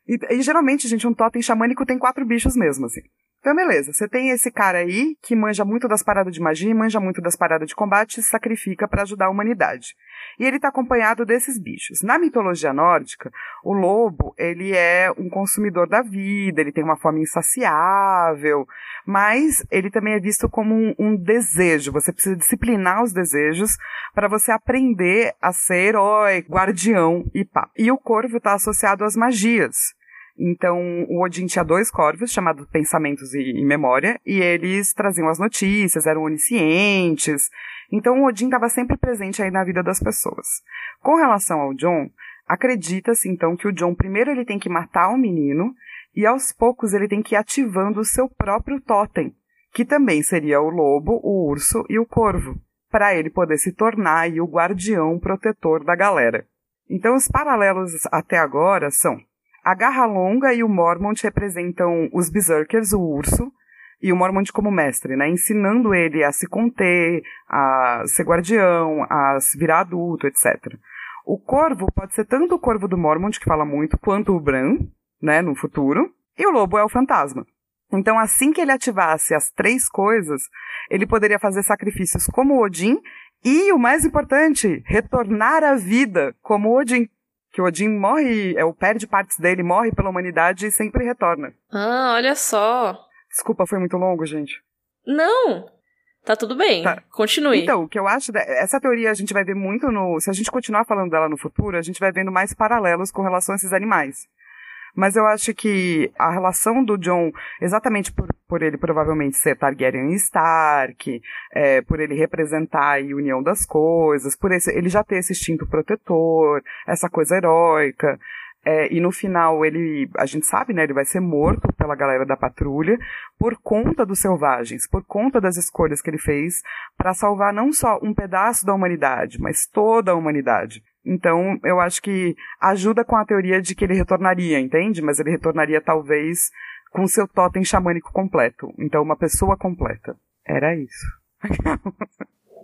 E, e, geralmente, gente, um totem xamânico tem quatro bichos mesmo, assim. Então, beleza. Você tem esse cara aí que manja muito das paradas de magia, manja muito das paradas de combate e se sacrifica para ajudar a humanidade. E ele está acompanhado desses bichos. Na mitologia nórdica, o lobo, ele é um consumidor da vida, ele tem uma fome insaciável, mas ele também é visto como um, um desejo. Você precisa disciplinar os desejos para você aprender a ser herói, guardião e pá. E o corvo está associado às magias. Então, o Odin tinha dois corvos, chamados Pensamentos e, e Memória, e eles traziam as notícias, eram oniscientes. Então, o Odin estava sempre presente aí na vida das pessoas. Com relação ao John, acredita-se então que o John primeiro ele tem que matar o menino, e aos poucos ele tem que ir ativando o seu próprio totem, que também seria o lobo, o urso e o corvo, para ele poder se tornar aí, o guardião protetor da galera. Então, os paralelos até agora são a Garra Longa e o Mormont representam os Berserkers, o urso, e o Mormont como mestre, né? Ensinando ele a se conter, a ser guardião, a se virar adulto, etc. O corvo pode ser tanto o corvo do Mormont, que fala muito, quanto o Bran, né, no futuro. E o lobo é o fantasma. Então, assim que ele ativasse as três coisas, ele poderia fazer sacrifícios como Odin e, o mais importante, retornar à vida como Odin que o Odin morre, é, o perde partes dele, morre pela humanidade e sempre retorna. Ah, olha só. Desculpa, foi muito longo, gente. Não! Tá tudo bem. Tá. Continue. Então, o que eu acho, essa teoria a gente vai ver muito no. Se a gente continuar falando dela no futuro, a gente vai vendo mais paralelos com relação a esses animais. Mas eu acho que a relação do John, exatamente por, por ele provavelmente ser Targaryen Stark, é, por ele representar a união das coisas, por esse, ele já ter esse instinto protetor, essa coisa heróica, é, e no final ele, a gente sabe, né, ele vai ser morto pela galera da patrulha por conta dos selvagens, por conta das escolhas que ele fez para salvar não só um pedaço da humanidade, mas toda a humanidade. Então, eu acho que ajuda com a teoria de que ele retornaria, entende? Mas ele retornaria talvez com seu totem xamânico completo. Então, uma pessoa completa. Era isso.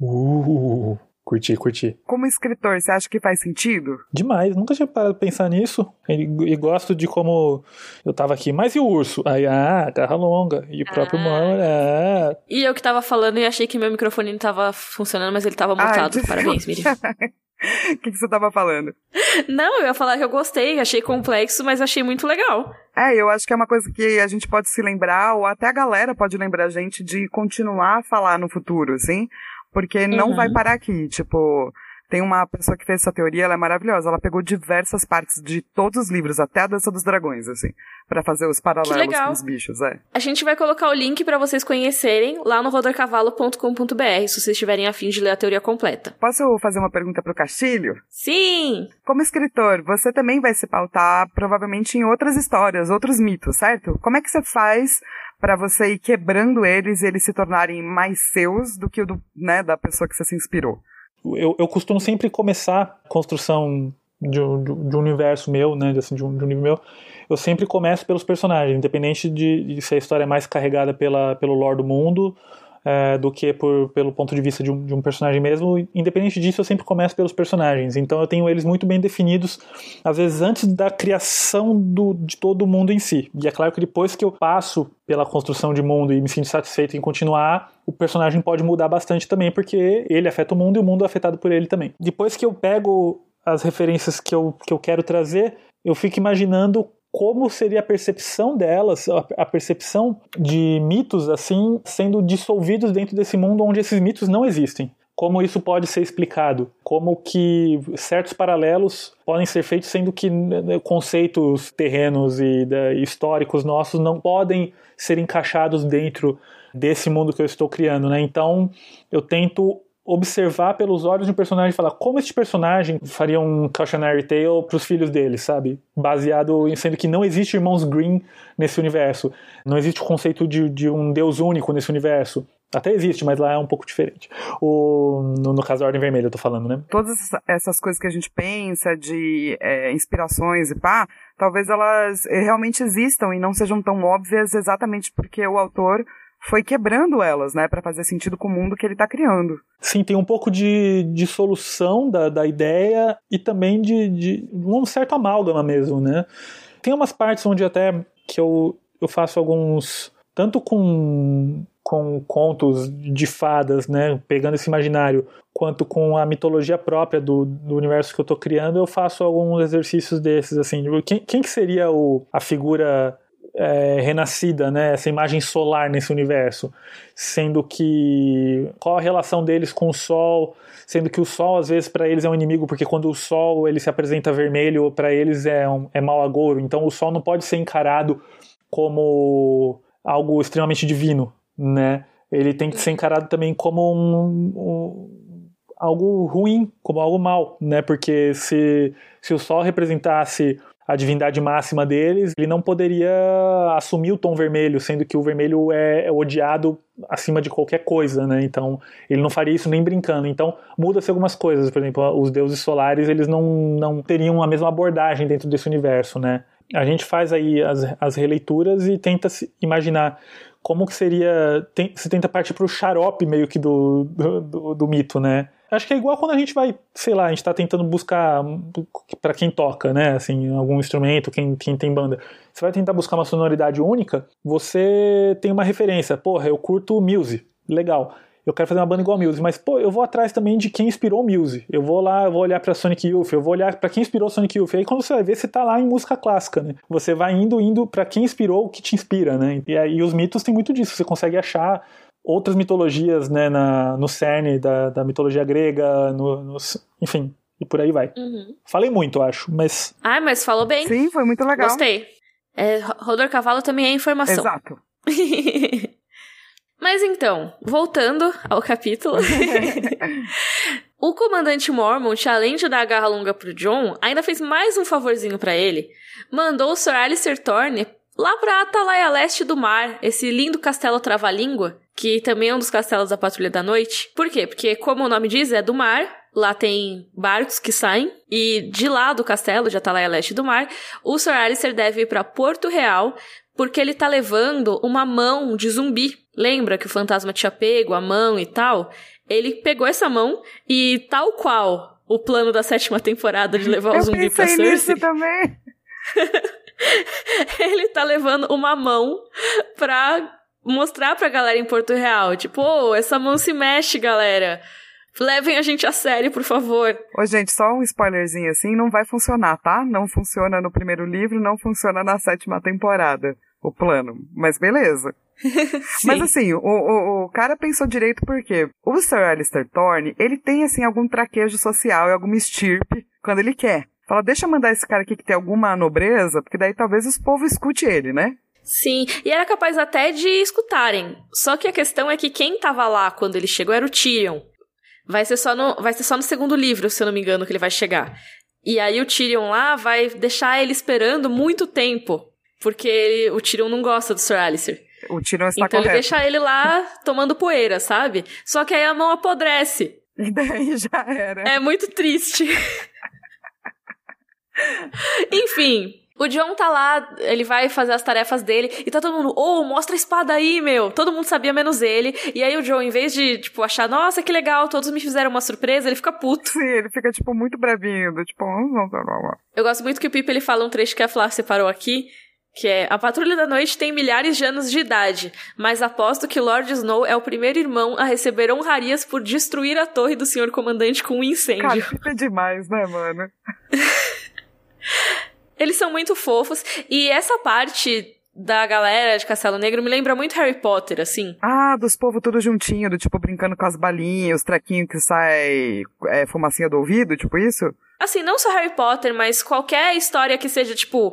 uh, curti, curti. Como escritor, você acha que faz sentido? Demais, nunca tinha parado de pensar nisso. E, e, gosto de como eu tava aqui. Mas e o urso? Aí, ah, garra longa. E o próprio ah. Mor, ah. E eu que tava falando e achei que meu microfone não tava funcionando, mas ele tava mutado. Ai, Parabéns, Miriam. O que, que você tava falando? Não, eu ia falar que eu gostei, achei complexo, mas achei muito legal. É, eu acho que é uma coisa que a gente pode se lembrar, ou até a galera pode lembrar a gente de continuar a falar no futuro, assim, porque não uhum. vai parar aqui, tipo, tem uma pessoa que fez essa teoria, ela é maravilhosa. Ela pegou diversas partes de todos os livros, até a Dança dos Dragões, assim, para fazer os paralelos com os bichos, é. A gente vai colocar o link para vocês conhecerem lá no rodorcavalo.com.br, se vocês tiverem afim de ler a teoria completa. Posso fazer uma pergunta pro Castilho? Sim! Como escritor, você também vai se pautar provavelmente em outras histórias, outros mitos, certo? Como é que você faz para você ir quebrando eles e eles se tornarem mais seus do que o do, né, da pessoa que você se inspirou? Eu, eu costumo sempre começar a construção de, um, de um universo meu, né, assim, de um, de um nível meu, eu sempre começo pelos personagens, independente de, de se a história é mais carregada pela, pelo lore do mundo é, do que por, pelo ponto de vista de um, de um, personagem mesmo. Independente disso, eu sempre começo pelos personagens. Então eu tenho eles muito bem definidos, às vezes antes da criação do, de todo o mundo em si. E é claro que depois que eu passo pela construção de mundo e me sinto satisfeito em continuar, o personagem pode mudar bastante também, porque ele afeta o mundo e o mundo é afetado por ele também. Depois que eu pego as referências que eu, que eu quero trazer, eu fico imaginando como seria a percepção delas, a percepção de mitos assim sendo dissolvidos dentro desse mundo onde esses mitos não existem. Como isso pode ser explicado? Como que certos paralelos podem ser feitos, sendo que conceitos terrenos e históricos nossos não podem ser encaixados dentro desse mundo que eu estou criando, né? Então, eu tento observar pelos olhos de um personagem e falar como este personagem faria um cautionary tale para os filhos dele, sabe? Baseado em sendo que não existe irmãos Green nesse universo, não existe o conceito de, de um deus único nesse universo. Até existe, mas lá é um pouco diferente. O, no, no caso da Ordem Vermelha, eu tô falando, né? Todas essas coisas que a gente pensa de é, inspirações e pá, talvez elas eh, realmente existam e não sejam tão óbvias exatamente porque o autor foi quebrando elas, né, para fazer sentido com o mundo que ele está criando. Sim, tem um pouco de, solução da, da ideia e também de, de um certo amálgama mesmo, né. Tem umas partes onde até que eu, eu faço alguns tanto com com contos de fadas, né, pegando esse imaginário, quanto com a mitologia própria do, do universo que eu estou criando, eu faço alguns exercícios desses, assim, quem, quem que seria o, a figura é, renascida, né, essa imagem solar nesse universo, sendo que qual a relação deles com o Sol, sendo que o Sol às vezes para eles é um inimigo porque quando o Sol ele se apresenta vermelho para eles é um, é mau agouro, então o Sol não pode ser encarado como algo extremamente divino, né? Ele tem que ser encarado também como um, um algo ruim, como algo mal, né? Porque se, se o Sol representasse a divindade máxima deles, ele não poderia assumir o tom vermelho, sendo que o vermelho é, é odiado acima de qualquer coisa, né? Então, ele não faria isso nem brincando. Então, muda-se algumas coisas. Por exemplo, os deuses solares, eles não, não teriam a mesma abordagem dentro desse universo, né? A gente faz aí as, as releituras e tenta se imaginar como que seria. Tem, se tenta partir para o xarope meio que do, do, do, do mito, né? Acho que é igual quando a gente vai, sei lá, a gente tá tentando buscar para quem toca, né, assim, algum instrumento, quem, quem tem banda. Você vai tentar buscar uma sonoridade única, você tem uma referência. Porra, eu curto Muse, legal. Eu quero fazer uma banda igual a Muse, mas pô, eu vou atrás também de quem inspirou Muse. Eu vou lá, eu vou olhar para Sonic Youth, eu vou olhar para quem inspirou Sonic Youth. Aí quando você vai ver, você tá lá em música clássica, né? Você vai indo, indo para quem inspirou o que te inspira, né? E aí os mitos têm muito disso. Você consegue achar outras mitologias né, na, no cerne da, da mitologia grega, no, no, enfim, e por aí vai. Uhum. Falei muito, acho, mas. Ah, mas falou bem. Sim, foi muito legal. Gostei. É, Rodor Cavalo também é informação. Exato. mas então, voltando ao capítulo. o comandante Mormont, além de dar a garra longa pro John, ainda fez mais um favorzinho para ele. Mandou o Sir Alistair Thorne lá pra Atalaia Leste do Mar, esse lindo castelo trava-língua, que também é um dos castelos da Patrulha da Noite. Por quê? Porque, como o nome diz, é do mar, lá tem barcos que saem, e de lá do castelo, de Atalaia Leste do Mar, o Sir Alistair deve ir para Porto Real, porque ele tá levando uma mão de zumbi. Lembra que o fantasma tinha pego a mão e tal? Ele pegou essa mão e, tal qual o plano da sétima temporada de levar o zumbi pra Cersei... Eu pensei nisso também! ele tá levando uma mão pra mostrar pra galera em Porto Real. Tipo, oh, essa mão se mexe, galera. Levem a gente a sério, por favor. Ô, gente, só um spoilerzinho assim, não vai funcionar, tá? Não funciona no primeiro livro, não funciona na sétima temporada, o plano. Mas beleza. Mas assim, o, o, o, cara pensou direito porque o Sir Alistair Thorne, ele tem assim algum traquejo social e alguma estirpe quando ele quer. Fala, deixa eu mandar esse cara aqui que tem alguma nobreza, porque daí talvez os povos escute ele, né? Sim, e era capaz até de escutarem. Só que a questão é que quem tava lá quando ele chegou era o Tyrion. Vai ser só no, vai ser só no segundo livro, se eu não me engano, que ele vai chegar. E aí o Tyrion lá vai deixar ele esperando muito tempo. Porque ele, o Tyrion não gosta do Sir Alistair. O Tyrion está então correto. ele deixa ele lá tomando poeira, sabe? Só que aí a mão apodrece. E daí já era. É muito triste. Enfim, o John tá lá, ele vai fazer as tarefas dele e tá todo mundo, oh, mostra a espada aí, meu. Todo mundo sabia menos ele. E aí o John, em vez de, tipo, achar, nossa, que legal, todos me fizeram uma surpresa, ele fica puto. Sim, ele fica, tipo, muito brevinho, do tipo, não, não, não. Eu gosto muito que o Pipe ele fala um trecho que a Flá separou aqui, que é a Patrulha da Noite tem milhares de anos de idade, mas aposto que Lord Snow é o primeiro irmão a receber honrarias por destruir a torre do senhor comandante com um incêndio. Cara, é demais, né, mano? Eles são muito fofos. E essa parte da galera de Castelo Negro me lembra muito Harry Potter, assim. Ah, dos povos tudo juntinho, do tipo brincando com as balinhas, os trequinhos que sai é, fumacinha do ouvido, tipo isso? Assim, não só Harry Potter, mas qualquer história que seja, tipo,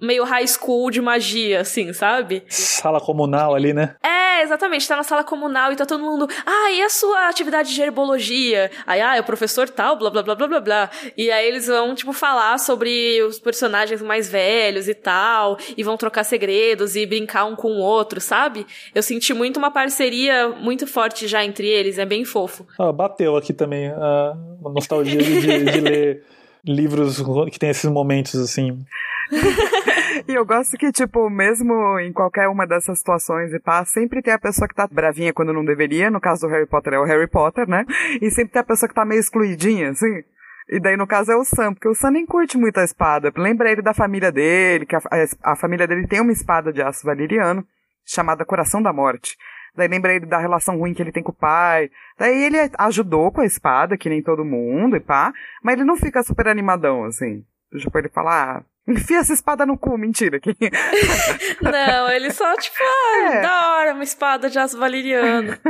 meio high school de magia, assim, sabe? Sala comunal ali, né? É, exatamente. Tá na sala comunal e tá todo mundo. Ah, e a sua atividade de herbologia? Aí, ah, é o professor tal, blá blá blá blá blá blá. E aí eles vão, tipo, falar sobre os personagens mais velhos e tal. E vão trocar segredos e brincar um com o outro, sabe? Eu senti muito uma parceria muito forte já entre eles. É bem fofo. Ah, bateu aqui também a nostalgia de, de, de ler livros que tem esses momentos assim. e eu gosto que, tipo, mesmo em qualquer uma dessas situações e pá, sempre tem a pessoa que tá bravinha quando não deveria. No caso do Harry Potter é o Harry Potter, né? E sempre tem a pessoa que tá meio excluidinha, assim. E daí, no caso, é o Sam, porque o Sam nem curte muito a espada. Lembra ele da família dele, que a, a, a família dele tem uma espada de aço valeriano, chamada Coração da Morte. Daí lembra ele da relação ruim que ele tem com o pai. Daí ele ajudou com a espada, que nem todo mundo, e pá. Mas ele não fica super animadão, assim. Tipo, ele fala, ah, Enfia essa espada no cu, mentira. não, ele só, tipo, ah, é. da hora, uma espada de aço valeriano.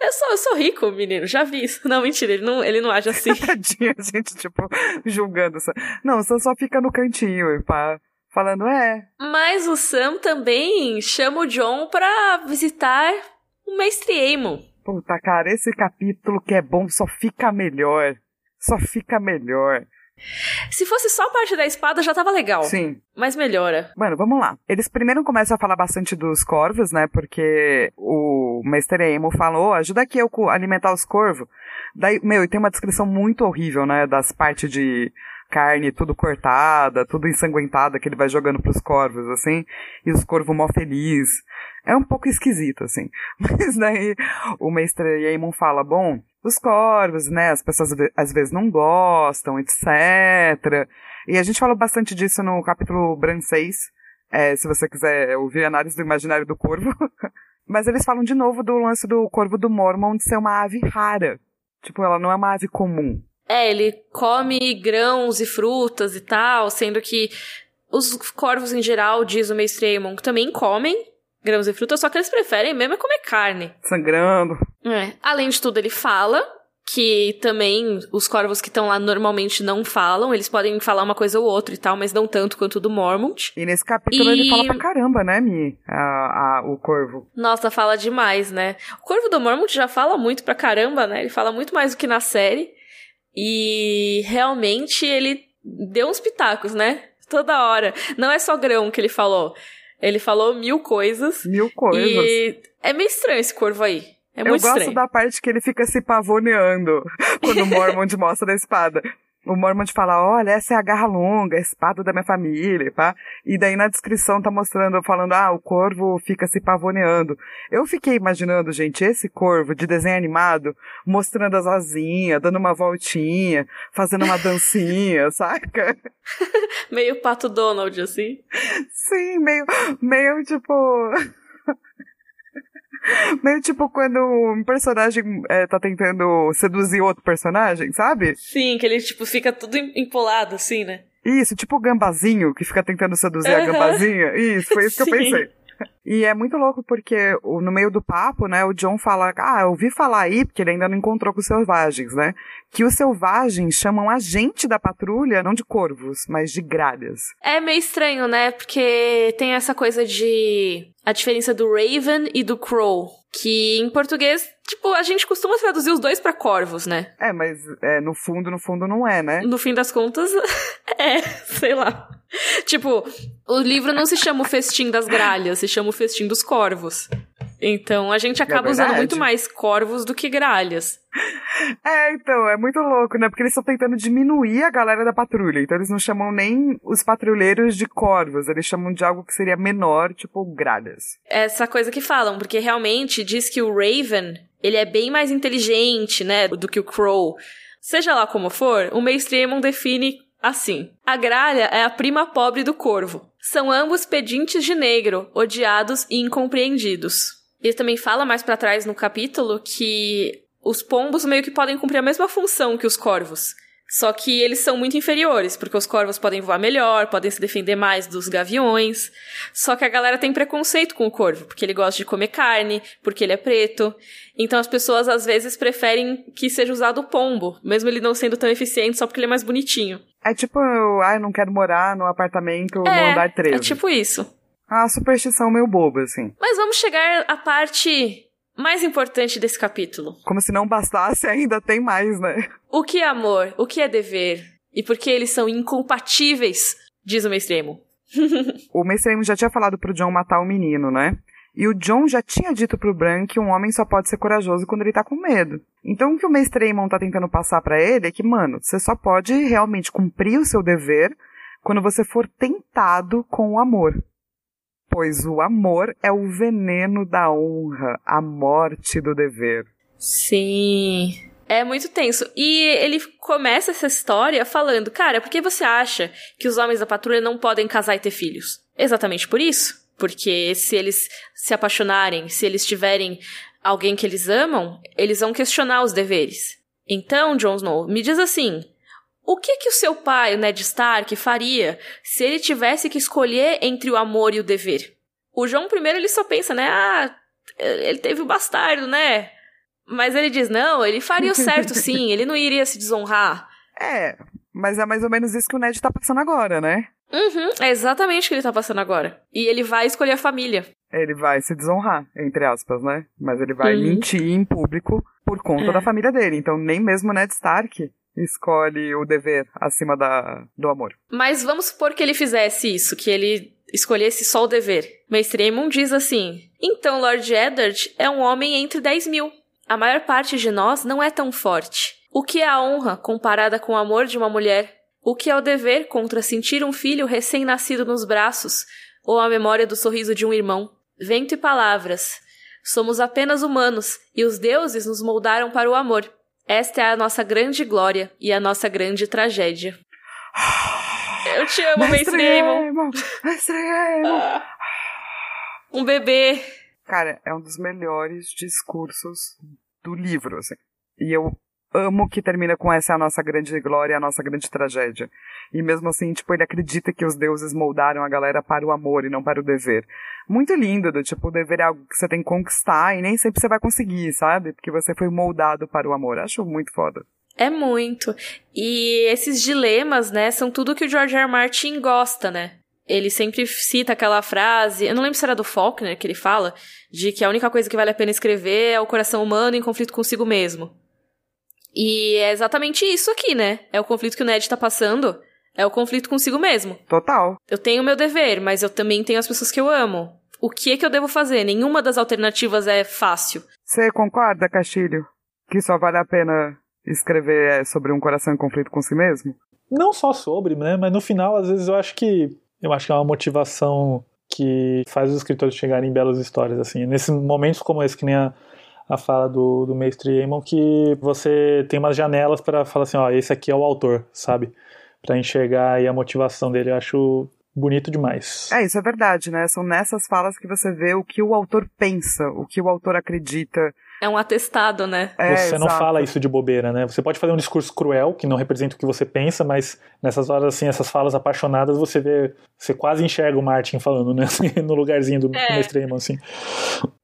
Eu sou, eu sou rico, menino, já vi isso. Não, mentira, ele não, ele não age assim. Tadinha, gente, tipo, julgando. Essa... Não, você só fica no cantinho, pá, falando, é. Mas o Sam também chama o John pra visitar o Mestre Aemon. Puta, cara, esse capítulo que é bom só fica melhor. Só fica melhor. Se fosse só parte da espada, já tava legal. Sim. Mas melhora. Mano, vamos lá. Eles primeiro começam a falar bastante dos corvos, né? Porque o Mr. Emo falou, oh, ajuda aqui eu a alimentar os corvos. Daí, meu, e tem uma descrição muito horrível, né? Das partes de carne tudo cortada, tudo ensanguentada que ele vai jogando pros corvos, assim. E os corvos mó feliz. É um pouco esquisito, assim. Mas daí o Mestre Aemon fala, bom, os corvos, né? As pessoas às vezes não gostam, etc. E a gente falou bastante disso no capítulo Bran 6, é, se você quiser ouvir a análise do imaginário do corvo. Mas eles falam de novo do lance do corvo do Mormon de ser uma ave rara. Tipo, ela não é uma ave comum. É, ele come grãos e frutas e tal, sendo que os corvos em geral, diz o Mestre Aemon, também comem, grãos e frutas, só que eles preferem mesmo é comer carne. Sangrando. É. Além de tudo, ele fala que também os corvos que estão lá normalmente não falam, eles podem falar uma coisa ou outra e tal, mas não tanto quanto o do Mormont. E nesse capítulo e... ele fala pra caramba, né, Mi? A, a, o corvo. Nossa, fala demais, né? O corvo do Mormont já fala muito pra caramba, né? Ele fala muito mais do que na série. E realmente ele deu uns pitacos, né? Toda hora. Não é só grão que ele falou. Ele falou mil coisas. Mil coisas. E é meio estranho esse corvo aí. É muito Eu gosto estranho. da parte que ele fica se pavoneando quando o Mormont mostra a espada o Mormont fala, olha, essa é a garra longa, a espada da minha família, pá. E daí na descrição tá mostrando, falando, ah, o corvo fica se pavoneando. Eu fiquei imaginando, gente, esse corvo de desenho animado, mostrando as asinhas, dando uma voltinha, fazendo uma dancinha, saca? meio Pato Donald, assim? Sim, meio, meio tipo... Meio tipo quando um personagem é, tá tentando seduzir outro personagem, sabe? Sim, que ele, tipo, fica tudo empolado, assim, né? Isso, tipo o gambazinho que fica tentando seduzir a gambazinha. Isso, foi isso que eu pensei. E é muito louco porque no meio do papo, né, o John fala, ah, eu ouvi falar aí, porque ele ainda não encontrou com os selvagens, né, que os selvagens chamam a gente da patrulha não de corvos, mas de gralhas. É meio estranho, né, porque tem essa coisa de a diferença do Raven e do Crow, que em português, tipo, a gente costuma traduzir os dois para corvos, né? É, mas é, no fundo, no fundo não é, né? No fim das contas, é, sei lá. Tipo, o livro não se chama o Festim das Gralhas, se chama o Festim dos Corvos. Então a gente acaba é usando muito mais corvos do que gralhas. É, então, é muito louco, né? Porque eles estão tentando diminuir a galera da patrulha. Então eles não chamam nem os patrulheiros de corvos, eles chamam de algo que seria menor, tipo gralhas. Essa coisa que falam, porque realmente diz que o Raven, ele é bem mais inteligente, né, do que o Crow. Seja lá como for, o mainstream define assim: a gralha é a prima pobre do corvo. São ambos pedintes de negro, odiados e incompreendidos. Ele também fala mais para trás no capítulo que os pombos meio que podem cumprir a mesma função que os corvos. Só que eles são muito inferiores, porque os corvos podem voar melhor, podem se defender mais dos gaviões. Só que a galera tem preconceito com o corvo, porque ele gosta de comer carne, porque ele é preto. Então as pessoas às vezes preferem que seja usado o pombo, mesmo ele não sendo tão eficiente só porque ele é mais bonitinho. É tipo, ah, eu não quero morar no apartamento é, no andar 13. É tipo isso. Ah, superstição meio boba, assim. Mas vamos chegar à parte mais importante desse capítulo. Como se não bastasse, ainda tem mais, né? O que é amor? O que é dever? E por que eles são incompatíveis? Diz o Mestremo. o Mestremo já tinha falado pro John matar o menino, né? E o John já tinha dito pro Bran que um homem só pode ser corajoso quando ele tá com medo. Então o que o Mestre Aemon tá tentando passar para ele é que, mano, você só pode realmente cumprir o seu dever quando você for tentado com o amor pois o amor é o veneno da honra, a morte do dever. Sim. É muito tenso. E ele começa essa história falando: Cara, por que você acha que os homens da patrulha não podem casar e ter filhos? Exatamente por isso. Porque se eles se apaixonarem, se eles tiverem alguém que eles amam, eles vão questionar os deveres. Então, Jon Snow, me diz assim: o que que o seu pai, o Ned Stark, faria se ele tivesse que escolher entre o amor e o dever? O João primeiro ele só pensa, né? Ah, ele teve o bastardo, né? Mas ele diz, não, ele faria o certo sim, ele não iria se desonrar. É, mas é mais ou menos isso que o Ned tá passando agora, né? Uhum, é exatamente o que ele tá passando agora. E ele vai escolher a família. Ele vai se desonrar, entre aspas, né? Mas ele vai uhum. mentir em público por conta é. da família dele. Então nem mesmo o Ned Stark escolhe o dever acima da, do amor. Mas vamos supor que ele fizesse isso, que ele escolhesse só o dever. Mestre Aemon diz assim: Então Lord Eddard é um homem entre 10 mil. A maior parte de nós não é tão forte. O que é a honra comparada com o amor de uma mulher? O que é o dever contra sentir um filho recém-nascido nos braços ou a memória do sorriso de um irmão? Vento e palavras. Somos apenas humanos e os deuses nos moldaram para o amor. Esta é a nossa grande glória e a nossa grande tragédia. Eu te amo, Mestre Aemon. Mestre Aemon. Ah. Um bebê. Cara, é um dos melhores discursos do livro, assim. E eu amo que termina com essa é a nossa grande glória, a nossa grande tragédia. E mesmo assim, tipo, ele acredita que os deuses moldaram a galera para o amor e não para o dever. Muito lindo, do tipo, o dever é algo que você tem que conquistar e nem sempre você vai conseguir, sabe? Porque você foi moldado para o amor. Acho muito foda. É muito. E esses dilemas, né, são tudo que o George R. R. Martin gosta, né? Ele sempre cita aquela frase, eu não lembro se era do Faulkner que ele fala, de que a única coisa que vale a pena escrever é o coração humano em conflito consigo mesmo. E é exatamente isso aqui, né? É o conflito que o Ned tá passando. É o conflito consigo mesmo. Total. Eu tenho o meu dever, mas eu também tenho as pessoas que eu amo. O que é que eu devo fazer? Nenhuma das alternativas é fácil. Você concorda, Castilho? Que só vale a pena escrever sobre um coração em conflito com si mesmo? Não só sobre, né? Mas no final, às vezes, eu acho que. Eu acho que é uma motivação que faz os escritores chegarem em belas histórias, assim. Nesses momentos como esse, que nem a a fala do, do mestre Eamon que você tem umas janelas para falar assim, ó, esse aqui é o autor, sabe? Para enxergar aí a motivação dele. Eu acho bonito demais. É, isso é verdade, né? São nessas falas que você vê o que o autor pensa, o que o autor acredita, é um atestado, né? É, você exato. não fala isso de bobeira, né? Você pode fazer um discurso cruel, que não representa o que você pensa, mas nessas horas, assim, essas falas apaixonadas, você vê, você quase enxerga o Martin falando, né? no lugarzinho do, é. extremo, assim.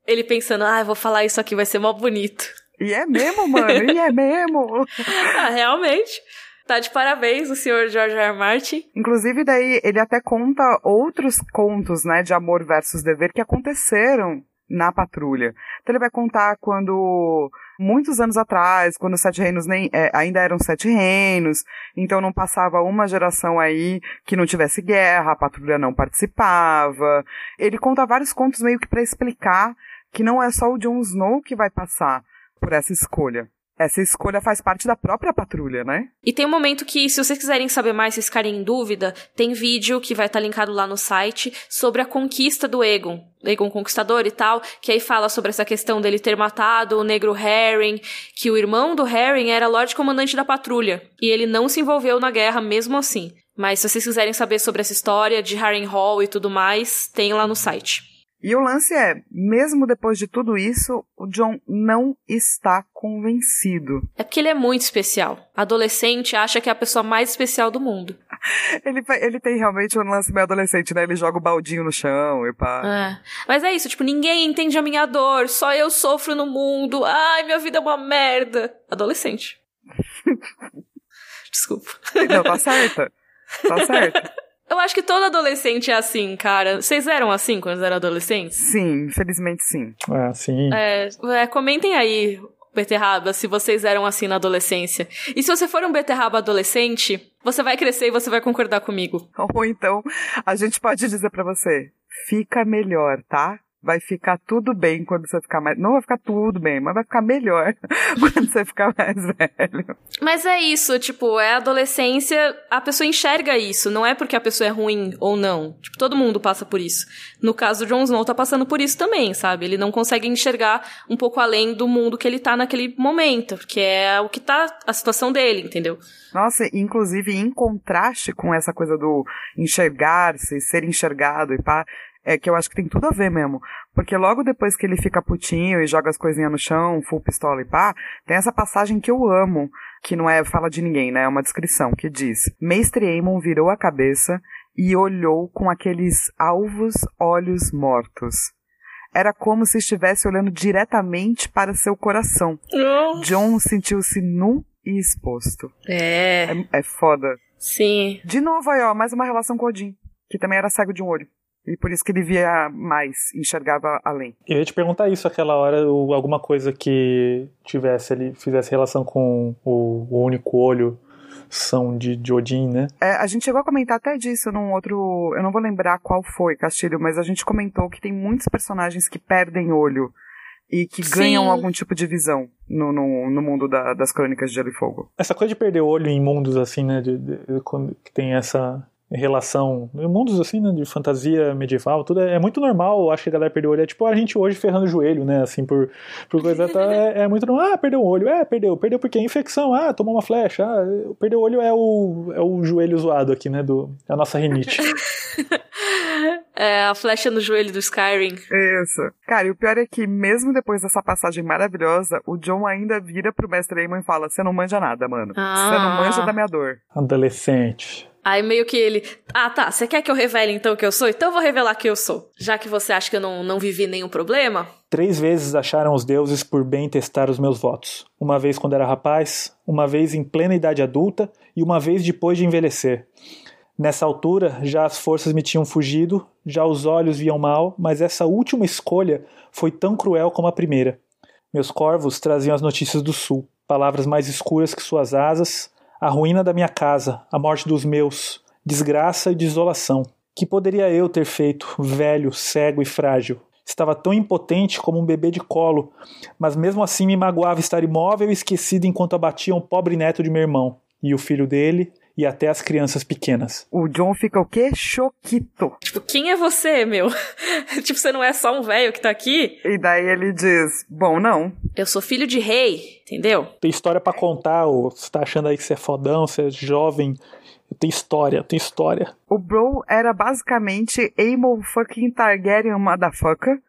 Ele pensando, ah, eu vou falar isso aqui, vai ser mó bonito. E é mesmo, mano, e é mesmo. ah, realmente. Tá de parabéns o senhor George R. R. Martin. Inclusive, daí, ele até conta outros contos, né, de amor versus dever que aconteceram na patrulha. Então ele vai contar quando, muitos anos atrás, quando os Sete Reinos nem, é, ainda eram Sete Reinos, então não passava uma geração aí que não tivesse guerra, a patrulha não participava. Ele conta vários contos meio que para explicar que não é só o Jon Snow que vai passar por essa escolha. Essa escolha faz parte da própria patrulha, né? E tem um momento que, se vocês quiserem saber mais, se ficarem em dúvida, tem vídeo que vai estar linkado lá no site sobre a conquista do Egon. Egon Conquistador e tal, que aí fala sobre essa questão dele ter matado o negro Harry, que o irmão do Harry era Lorde Comandante da Patrulha, e ele não se envolveu na guerra mesmo assim. Mas se vocês quiserem saber sobre essa história de Harrenhal e tudo mais, tem lá no site. E o lance é, mesmo depois de tudo isso, o John não está convencido. É porque ele é muito especial. Adolescente acha que é a pessoa mais especial do mundo. ele, ele tem realmente um lance meio adolescente, né? Ele joga o baldinho no chão e pá. É. Mas é isso, tipo, ninguém entende a minha dor, só eu sofro no mundo. Ai, minha vida é uma merda. Adolescente. Desculpa. Não, tá certa. Tá certa. Eu acho que todo adolescente é assim, cara. Vocês eram assim quando eram adolescentes? Sim, infelizmente sim. Ah, sim. É, é, comentem aí, beterraba, se vocês eram assim na adolescência. E se você for um beterraba adolescente, você vai crescer e você vai concordar comigo. Ou então, a gente pode dizer para você, fica melhor, tá? Vai ficar tudo bem quando você ficar mais. Não vai ficar tudo bem, mas vai ficar melhor quando você ficar mais velho. Mas é isso, tipo, é adolescência, a pessoa enxerga isso. Não é porque a pessoa é ruim ou não. Tipo, todo mundo passa por isso. No caso do Jon Snow, tá passando por isso também, sabe? Ele não consegue enxergar um pouco além do mundo que ele tá naquele momento, porque é o que tá a situação dele, entendeu? Nossa, inclusive em contraste com essa coisa do enxergar-se, ser enxergado e pá, é que eu acho que tem tudo a ver mesmo. Porque logo depois que ele fica putinho e joga as coisinhas no chão, full pistola e pá, tem essa passagem que eu amo, que não é fala de ninguém, né? É uma descrição, que diz: Mestre Aemon virou a cabeça e olhou com aqueles alvos olhos mortos. Era como se estivesse olhando diretamente para seu coração. Oh. John sentiu-se nu e exposto. É. é. É foda. Sim. De novo aí, ó, mais uma relação com Odin, que também era cego de um olho. E por isso que ele via mais, enxergava além. Eu ia te perguntar isso aquela hora, alguma coisa que tivesse ele fizesse relação com o, o único olho são de, de Odin, né? É, a gente chegou a comentar até disso num outro. Eu não vou lembrar qual foi, Castilho, mas a gente comentou que tem muitos personagens que perdem olho e que Sim. ganham algum tipo de visão no, no, no mundo da, das crônicas de Gelo e Fogo. Essa coisa de perder olho em mundos assim, né? De, de, de, que tem essa relação, mundos assim, né, de fantasia medieval, tudo é, é, muito normal, acho que a galera perdeu o olho, é tipo a gente hoje ferrando o joelho, né, assim, por, por coisa, tá, é, é, muito normal, ah, perdeu o olho, é, perdeu, perdeu porque infecção, ah, tomou uma flecha, ah, perdeu o olho é o, é o joelho zoado aqui, né, do, é a nossa rinite. É, a flecha no joelho do Skyrim. Isso. Cara, e o pior é que, mesmo depois dessa passagem maravilhosa, o John ainda vira pro mestre Aemon e fala: Você não manja nada, mano. Você ah. não manja da minha dor. Adolescente. Aí meio que ele, ah tá, você quer que eu revele então o que eu sou? Então eu vou revelar que eu sou. Já que você acha que eu não, não vivi nenhum problema. Três vezes acharam os deuses por bem testar os meus votos. Uma vez quando era rapaz, uma vez em plena idade adulta e uma vez depois de envelhecer. Nessa altura, já as forças me tinham fugido, já os olhos viam mal, mas essa última escolha foi tão cruel como a primeira. Meus corvos traziam as notícias do sul, palavras mais escuras que suas asas, a ruína da minha casa, a morte dos meus, desgraça e desolação. Que poderia eu ter feito, velho, cego e frágil? Estava tão impotente como um bebê de colo, mas mesmo assim me magoava estar imóvel e esquecido enquanto abatiam o pobre neto de meu irmão, e o filho dele, e até as crianças pequenas. O John fica o quê? Choquito. Tipo, quem é você, meu? tipo, você não é só um velho que tá aqui? E daí ele diz: Bom, não. Eu sou filho de rei, entendeu? Tem história para contar, ou você tá achando aí que você é fodão, você é jovem. Tem história, tem história. O Bro era basicamente Aemon fucking Targaryen motherfucker,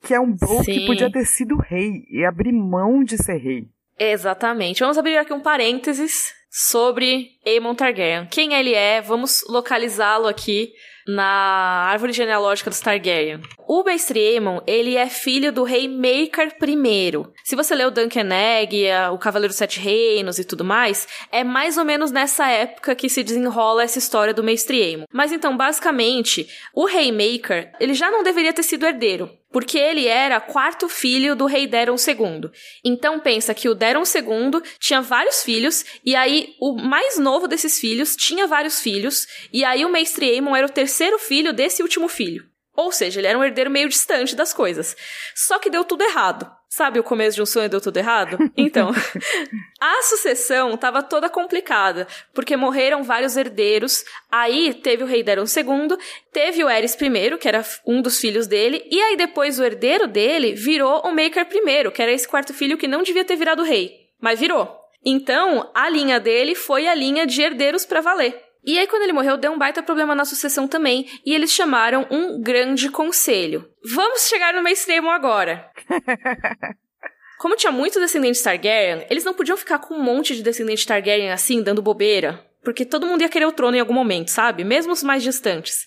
que é um Bro Sim. que podia ter sido rei e abrir mão de ser rei. Exatamente. Vamos abrir aqui um parênteses sobre Aemon Targaryen. Quem ele é, vamos localizá-lo aqui na árvore genealógica dos Targaryen. O Mestre Aemon, ele é filho do rei Maker I. Se você leu Duncan Egg, o Cavaleiro dos Sete Reinos e tudo mais, é mais ou menos nessa época que se desenrola essa história do Mestre Aemon. Mas então, basicamente, o rei Maker, ele já não deveria ter sido herdeiro porque ele era quarto filho do rei Deron II. Então pensa que o Deron II tinha vários filhos, e aí o mais novo desses filhos tinha vários filhos, e aí o Mestre Aemon era o terceiro filho desse último filho. Ou seja, ele era um herdeiro meio distante das coisas. Só que deu tudo errado. Sabe o começo de um sonho deu tudo errado? Então, a sucessão estava toda complicada, porque morreram vários herdeiros. Aí teve o rei Daron II, teve o Eris I, que era um dos filhos dele, e aí depois o herdeiro dele virou o Maker I, que era esse quarto filho que não devia ter virado rei, mas virou. Então, a linha dele foi a linha de herdeiros para valer. E aí, quando ele morreu, deu um baita problema na sucessão também, e eles chamaram um grande conselho. Vamos chegar no mainstream agora. Como tinha muitos descendentes Targaryen, eles não podiam ficar com um monte de descendentes Targaryen assim, dando bobeira. Porque todo mundo ia querer o trono em algum momento, sabe? Mesmo os mais distantes.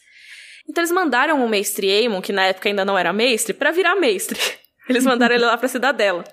Então eles mandaram o mestre Aemon, que na época ainda não era mestre, para virar mestre. Eles mandaram ele lá pra cidadela.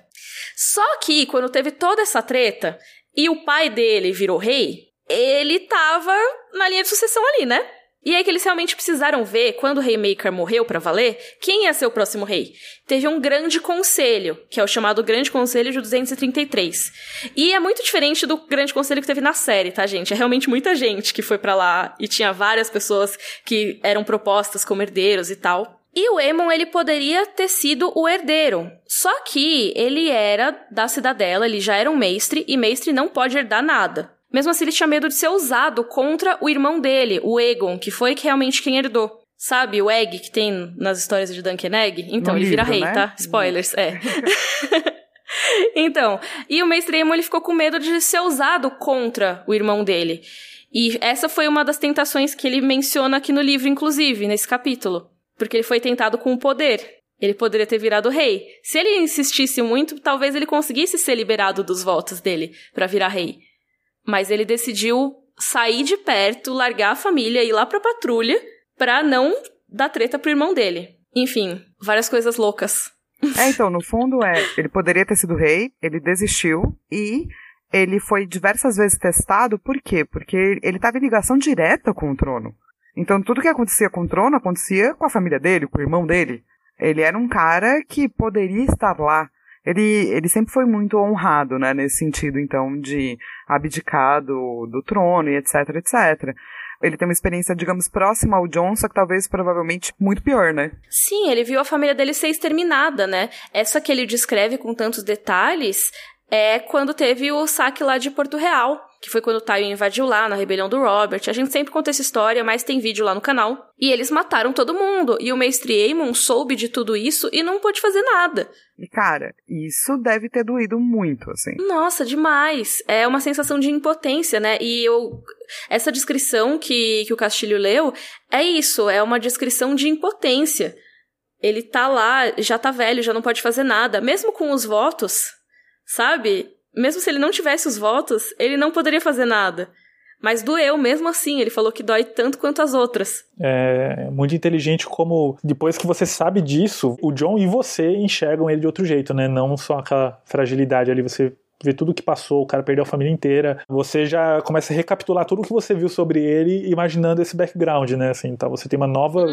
Só que, quando teve toda essa treta, e o pai dele virou rei, ele tava na linha de sucessão ali, né? E aí que eles realmente precisaram ver, quando o Raymaker morreu para valer, quem ia ser o próximo rei. Teve um grande conselho, que é o chamado Grande Conselho de 233. E é muito diferente do Grande Conselho que teve na série, tá, gente? É realmente muita gente que foi para lá e tinha várias pessoas que eram propostas como herdeiros e tal. E o Aemon, ele poderia ter sido o herdeiro. Só que ele era da cidadela, ele já era um mestre, e mestre não pode herdar nada. Mesmo assim, ele tinha medo de ser usado contra o irmão dele, o Egon, que foi realmente quem herdou. Sabe o Egg que tem nas histórias de Duncan Egg? Então, No ele vira livro, rei, né? tá? Spoilers, é. então, e o Mestre Aemon, ele ficou com medo de ser usado contra o irmão dele. E essa foi uma das tentações que ele menciona aqui no livro, inclusive, nesse capítulo. Porque ele foi tentado com o poder. Ele poderia ter virado rei. Se ele insistisse muito, talvez ele conseguisse ser liberado dos votos dele para virar rei. Mas ele decidiu sair de perto, largar a família e ir lá pra patrulha pra não dar treta pro irmão dele. Enfim, várias coisas loucas. É, então, no fundo é, ele poderia ter sido rei, ele desistiu e ele foi diversas vezes testado, por quê? Porque ele estava em ligação direta com o trono. Então tudo que acontecia com o trono acontecia com a família dele, com o irmão dele. Ele era um cara que poderia estar lá. Ele, ele sempre foi muito honrado, né, nesse sentido, então, de abdicar do, do trono e etc, etc. Ele tem uma experiência, digamos, próxima ao John, só que talvez, provavelmente, muito pior, né? Sim, ele viu a família dele ser exterminada, né? Essa que ele descreve com tantos detalhes é quando teve o saque lá de Porto Real, que foi quando o Tywin invadiu lá na rebelião do Robert. A gente sempre conta essa história, mas tem vídeo lá no canal. E eles mataram todo mundo, e o mestre Aemon soube de tudo isso e não pôde fazer nada. E, cara, isso deve ter doído muito, assim. Nossa, demais. É uma sensação de impotência, né? E eu. Essa descrição que, que o Castilho leu é isso, é uma descrição de impotência. Ele tá lá, já tá velho, já não pode fazer nada. Mesmo com os votos, sabe? Mesmo se ele não tivesse os votos, ele não poderia fazer nada. Mas doeu mesmo assim, ele falou que dói tanto quanto as outras. É muito inteligente como, depois que você sabe disso, o John e você enxergam ele de outro jeito, né? Não só aquela fragilidade ali, você vê tudo o que passou, o cara perdeu a família inteira. Você já começa a recapitular tudo o que você viu sobre ele, imaginando esse background, né? Assim, então você tem uma nova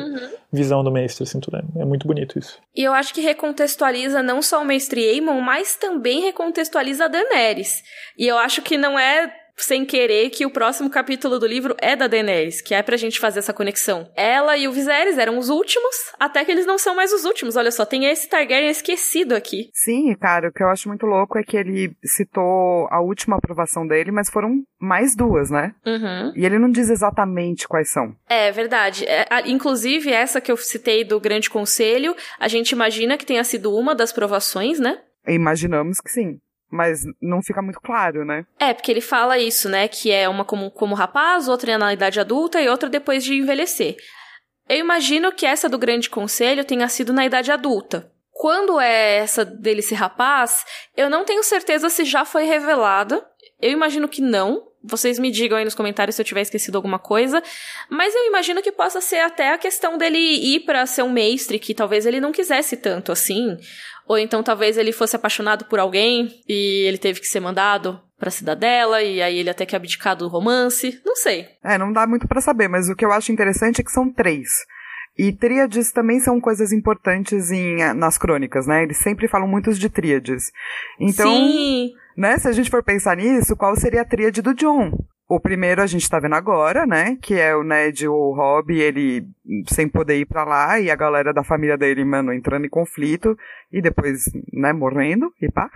visão do mestre, assim, tudo. É muito bonito isso. E eu acho que recontextualiza não só o mestre Aemon, mas também recontextualiza a Daenerys. E eu acho que não é sem querer que o próximo capítulo do livro é da Daenerys, que é pra gente fazer essa conexão. Ela e o Viserys eram os últimos, até que eles não são mais os últimos. Olha só, tem esse Targaryen esquecido aqui. Sim, cara, o que eu acho muito louco é que ele citou a última aprovação dele, mas foram mais duas, né? Uhum. E ele não diz exatamente quais são. É verdade. É, a- inclusive, essa que eu citei do Grande Conselho, a gente imagina que tenha sido uma das provações, né? Imaginamos que sim. Mas não fica muito claro, né? É, porque ele fala isso, né? Que é uma como, como rapaz, outra na idade adulta e outra depois de envelhecer. Eu imagino que essa do Grande Conselho tenha sido na idade adulta. Quando é essa dele ser rapaz, eu não tenho certeza se já foi revelada. Eu imagino que não. Vocês me digam aí nos comentários se eu tiver esquecido alguma coisa. Mas eu imagino que possa ser até a questão dele ir pra ser um mestre, que talvez ele não quisesse tanto assim. Ou então talvez ele fosse apaixonado por alguém e ele teve que ser mandado pra cidadela e aí ele até que abdicar do romance. Não sei. É, não dá muito pra saber, mas o que eu acho interessante é que são três. E tríades também são coisas importantes em, nas crônicas, né? Eles sempre falam muito de tríades. Então, Sim. né, se a gente for pensar nisso, qual seria a tríade do John? O primeiro a gente tá vendo agora, né? Que é o Ned, o Rob, ele sem poder ir pra lá e a galera da família dele, mano, entrando em conflito e depois, né, morrendo e pá.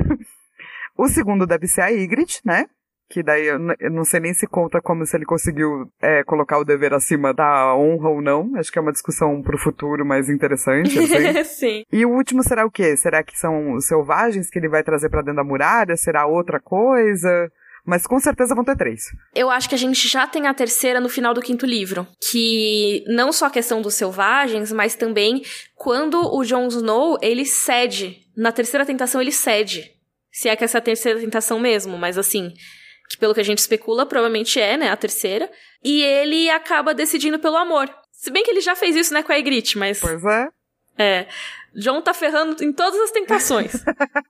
O segundo deve ser a Ygritte, né? Que daí eu, eu não sei nem se conta como se ele conseguiu é, colocar o dever acima da honra ou não. Acho que é uma discussão pro futuro mais interessante. Sim. E o último será o quê? Será que são os selvagens que ele vai trazer pra dentro da muralha? Será outra coisa? Mas com certeza vão ter três. Eu acho que a gente já tem a terceira no final do quinto livro. Que não só a questão dos selvagens, mas também quando o Jon Snow, ele cede. Na terceira tentação, ele cede. Se é que essa é a terceira tentação mesmo, mas assim, que pelo que a gente especula, provavelmente é, né, a terceira. E ele acaba decidindo pelo amor. Se bem que ele já fez isso, né, com a Ygritte, mas... Pois é. É. John tá ferrando em todas as tentações.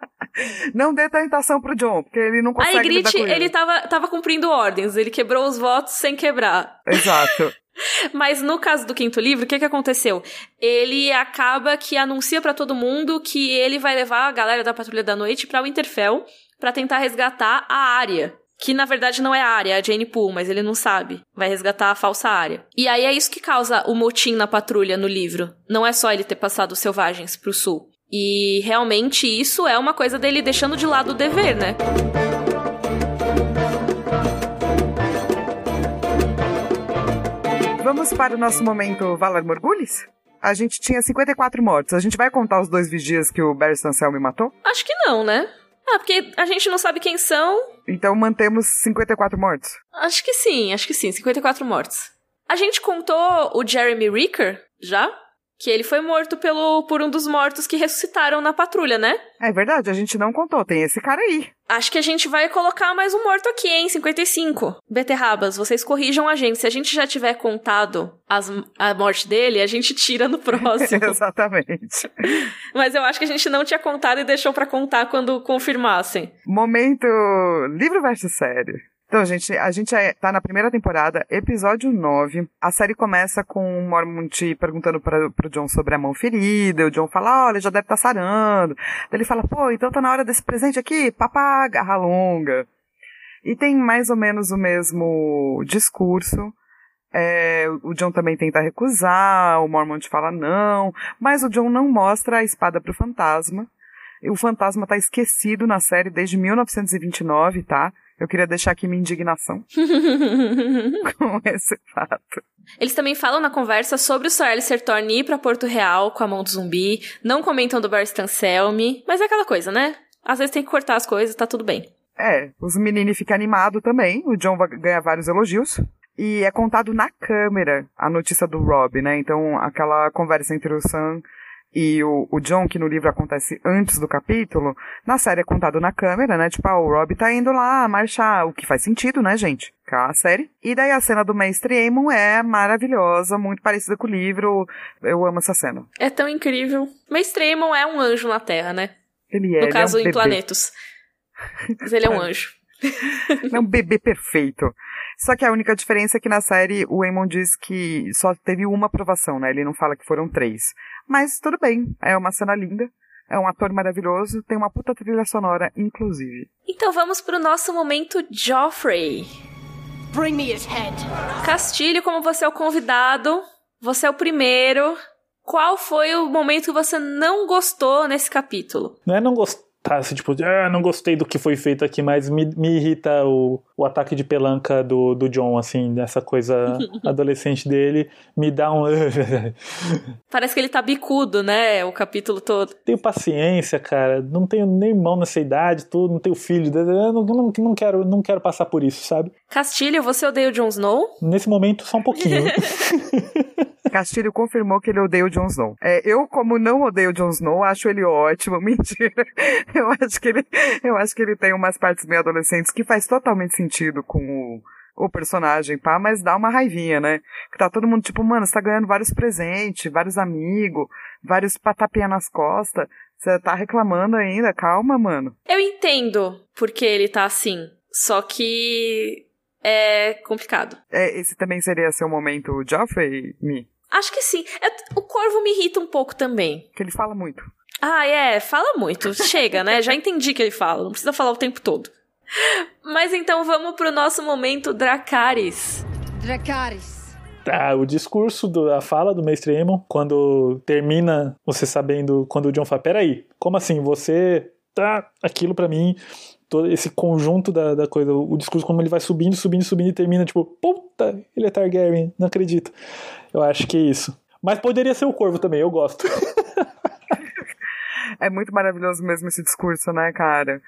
não dê tentação pro John, porque ele não consegue A Ygritte, ele. ele tava, tava cumprindo ordens. Ele quebrou os votos sem quebrar. Exato. Mas no caso do quinto livro, o que que aconteceu? Ele acaba que anuncia para todo mundo que ele vai levar a galera da Patrulha da Noite para Winterfell para tentar resgatar a área. Que na verdade não é a área, é a Jane Poole, mas ele não sabe. Vai resgatar a falsa área. E aí é isso que causa o motim na patrulha no livro. Não é só ele ter passado os selvagens pro sul. E realmente isso é uma coisa dele deixando de lado o dever, né? Vamos para o nosso momento Valar Morgulis? A gente tinha 54 mortos. A gente vai contar os dois vigias que o Barry Stancel me matou? Acho que não, né? Ah, porque a gente não sabe quem são. Então mantemos 54 mortos. Acho que sim, acho que sim, 54 mortos. A gente contou o Jeremy Ricker já? Que ele foi morto pelo, por um dos mortos que ressuscitaram na patrulha, né? É verdade, a gente não contou. Tem esse cara aí. Acho que a gente vai colocar mais um morto aqui, hein? 55. Beterrabas, vocês corrijam a gente. Se a gente já tiver contado as, a morte dele, a gente tira no próximo. Exatamente. Mas eu acho que a gente não tinha contado e deixou para contar quando confirmassem. Momento livro versus série. Então, gente, a gente é, tá na primeira temporada, episódio 9. A série começa com o Mormont perguntando para pro John sobre a mão ferida. O John fala, olha, já deve estar tá sarando. Daí ele fala, pô, então tá na hora desse presente aqui, papá, garra longa. E tem mais ou menos o mesmo discurso. É, o John também tenta recusar, o Mormont fala não, mas o John não mostra a espada pro fantasma. O fantasma tá esquecido na série desde 1929, tá? Eu queria deixar aqui minha indignação com esse fato. Eles também falam na conversa sobre o Alistair Thorne ir pra Porto Real com a mão do zumbi, não comentam do Barry Stanselmi, mas é aquela coisa, né? Às vezes tem que cortar as coisas, tá tudo bem. É, os meninos ficam animados também, o John vai ganhar vários elogios. E é contado na câmera a notícia do Rob, né? Então, aquela conversa entre o Sam e o, o John, que no livro acontece antes do capítulo, na série é contado na câmera, né? Tipo, ah, o Rob tá indo lá marchar, o que faz sentido, né, gente? A série. E daí a cena do Mestre Aemon é maravilhosa, muito parecida com o livro. Eu amo essa cena. É tão incrível. Mestre Aemon é um anjo na Terra, né? Ele é. No caso, é um em planetos. Mas ele é um anjo. é um bebê perfeito. Só que a única diferença é que na série o Eamon diz que só teve uma aprovação, né? Ele não fala que foram três. Mas tudo bem, é uma cena linda. É um ator maravilhoso, tem uma puta trilha sonora, inclusive. Então vamos pro nosso momento Joffrey. Bring me his head. Castilho, como você é o convidado, você é o primeiro. Qual foi o momento que você não gostou nesse capítulo? Não é não gostar, assim, tipo, ah, não gostei do que foi feito aqui, mas me, me irrita o, o ataque de pelanca do, do John, assim, dessa coisa adolescente dele, me dá um. Parece que ele tá bicudo, né? O capítulo todo. Tenho paciência, cara. Não tenho nem irmão nessa idade, tudo, não tenho filho. Eu não, não, não, quero, não quero passar por isso, sabe? Castilho, você odeia o Jon Snow? Nesse momento, só um pouquinho. Castilho confirmou que ele odeia o Jon Snow. É, eu, como não odeio o Jon Snow, acho ele ótimo. Mentira. Eu acho que ele, eu acho que ele tem umas partes meio adolescentes que faz totalmente sentido com o, o personagem, pá, mas dá uma raivinha, né? Que tá todo mundo tipo, mano, você tá ganhando vários presentes, vários amigos, vários patapinha nas costas. Você tá reclamando ainda? Calma, mano. Eu entendo porque ele tá assim. Só que é complicado. É, esse também seria seu momento Joffrey, Me? Acho que sim. É, o Corvo me irrita um pouco também. Que ele fala muito. Ah, é, fala muito. Chega, né? Já entendi que ele fala, não precisa falar o tempo todo. Mas então vamos pro nosso momento Dracarys. Dracarys. Ah, o discurso, do, a fala do Mestre Aemon, quando termina você sabendo, quando o John fala, peraí, como assim, você tá, aquilo para mim, todo esse conjunto da, da coisa, o discurso como ele vai subindo, subindo, subindo e termina tipo, puta, ele é Targaryen, não acredito. Eu acho que é isso. Mas poderia ser o Corvo também, eu gosto. é muito maravilhoso mesmo esse discurso, né, cara?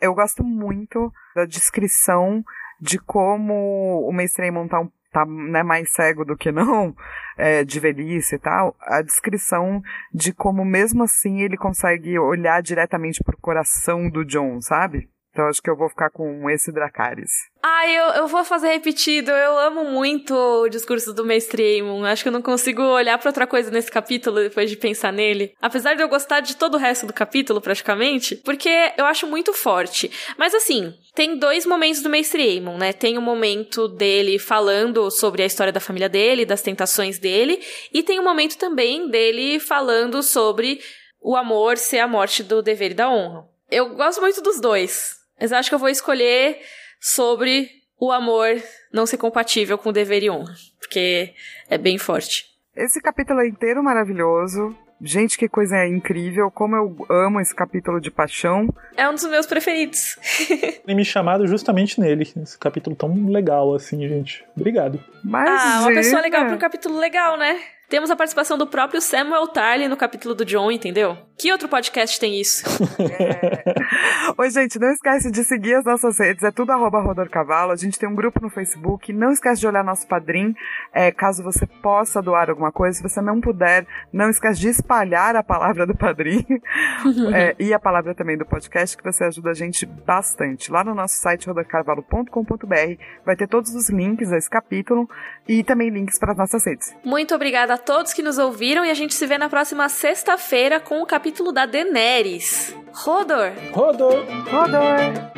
Eu gosto muito da descrição de como o Mestre Aemon tá tá né, mais cego do que não, é, de velhice e tal, a descrição de como mesmo assim ele consegue olhar diretamente pro coração do John, sabe? Então acho que eu vou ficar com esse Dracarys. Ah, eu, eu vou fazer repetido. Eu amo muito o discurso do Mestre Aemon. Acho que eu não consigo olhar para outra coisa nesse capítulo depois de pensar nele. Apesar de eu gostar de todo o resto do capítulo, praticamente, porque eu acho muito forte. Mas assim, tem dois momentos do Mestre Aemon, né? Tem o momento dele falando sobre a história da família dele, das tentações dele, e tem o momento também dele falando sobre o amor ser a morte do dever e da honra. Eu gosto muito dos dois. Mas acho que eu vou escolher sobre o amor não ser compatível com o dever e honra, porque é bem forte. Esse capítulo é inteiro maravilhoso. Gente, que coisa incrível. Como eu amo esse capítulo de paixão. É um dos meus preferidos. Tem me chamado justamente nele. Esse capítulo tão legal assim, gente. Obrigado. ah, uma pessoa legal para um capítulo legal, né? Temos a participação do próprio Samuel Tarly no capítulo do John, entendeu? Que outro podcast tem isso? É. Oi, gente, não esquece de seguir as nossas redes, é tudo arroba Rodorcavalo. A gente tem um grupo no Facebook. Não esquece de olhar nosso padrim, é, caso você possa doar alguma coisa. Se você não puder, não esquece de espalhar a palavra do padrim é, e a palavra também do podcast, que você ajuda a gente bastante. Lá no nosso site rodorcavalo.com.br vai ter todos os links a esse capítulo e também links para as nossas redes. Muito obrigada a todos que nos ouviram e a gente se vê na próxima sexta-feira com o capítulo da Daenerys. Rodor! Rodor! Rodor!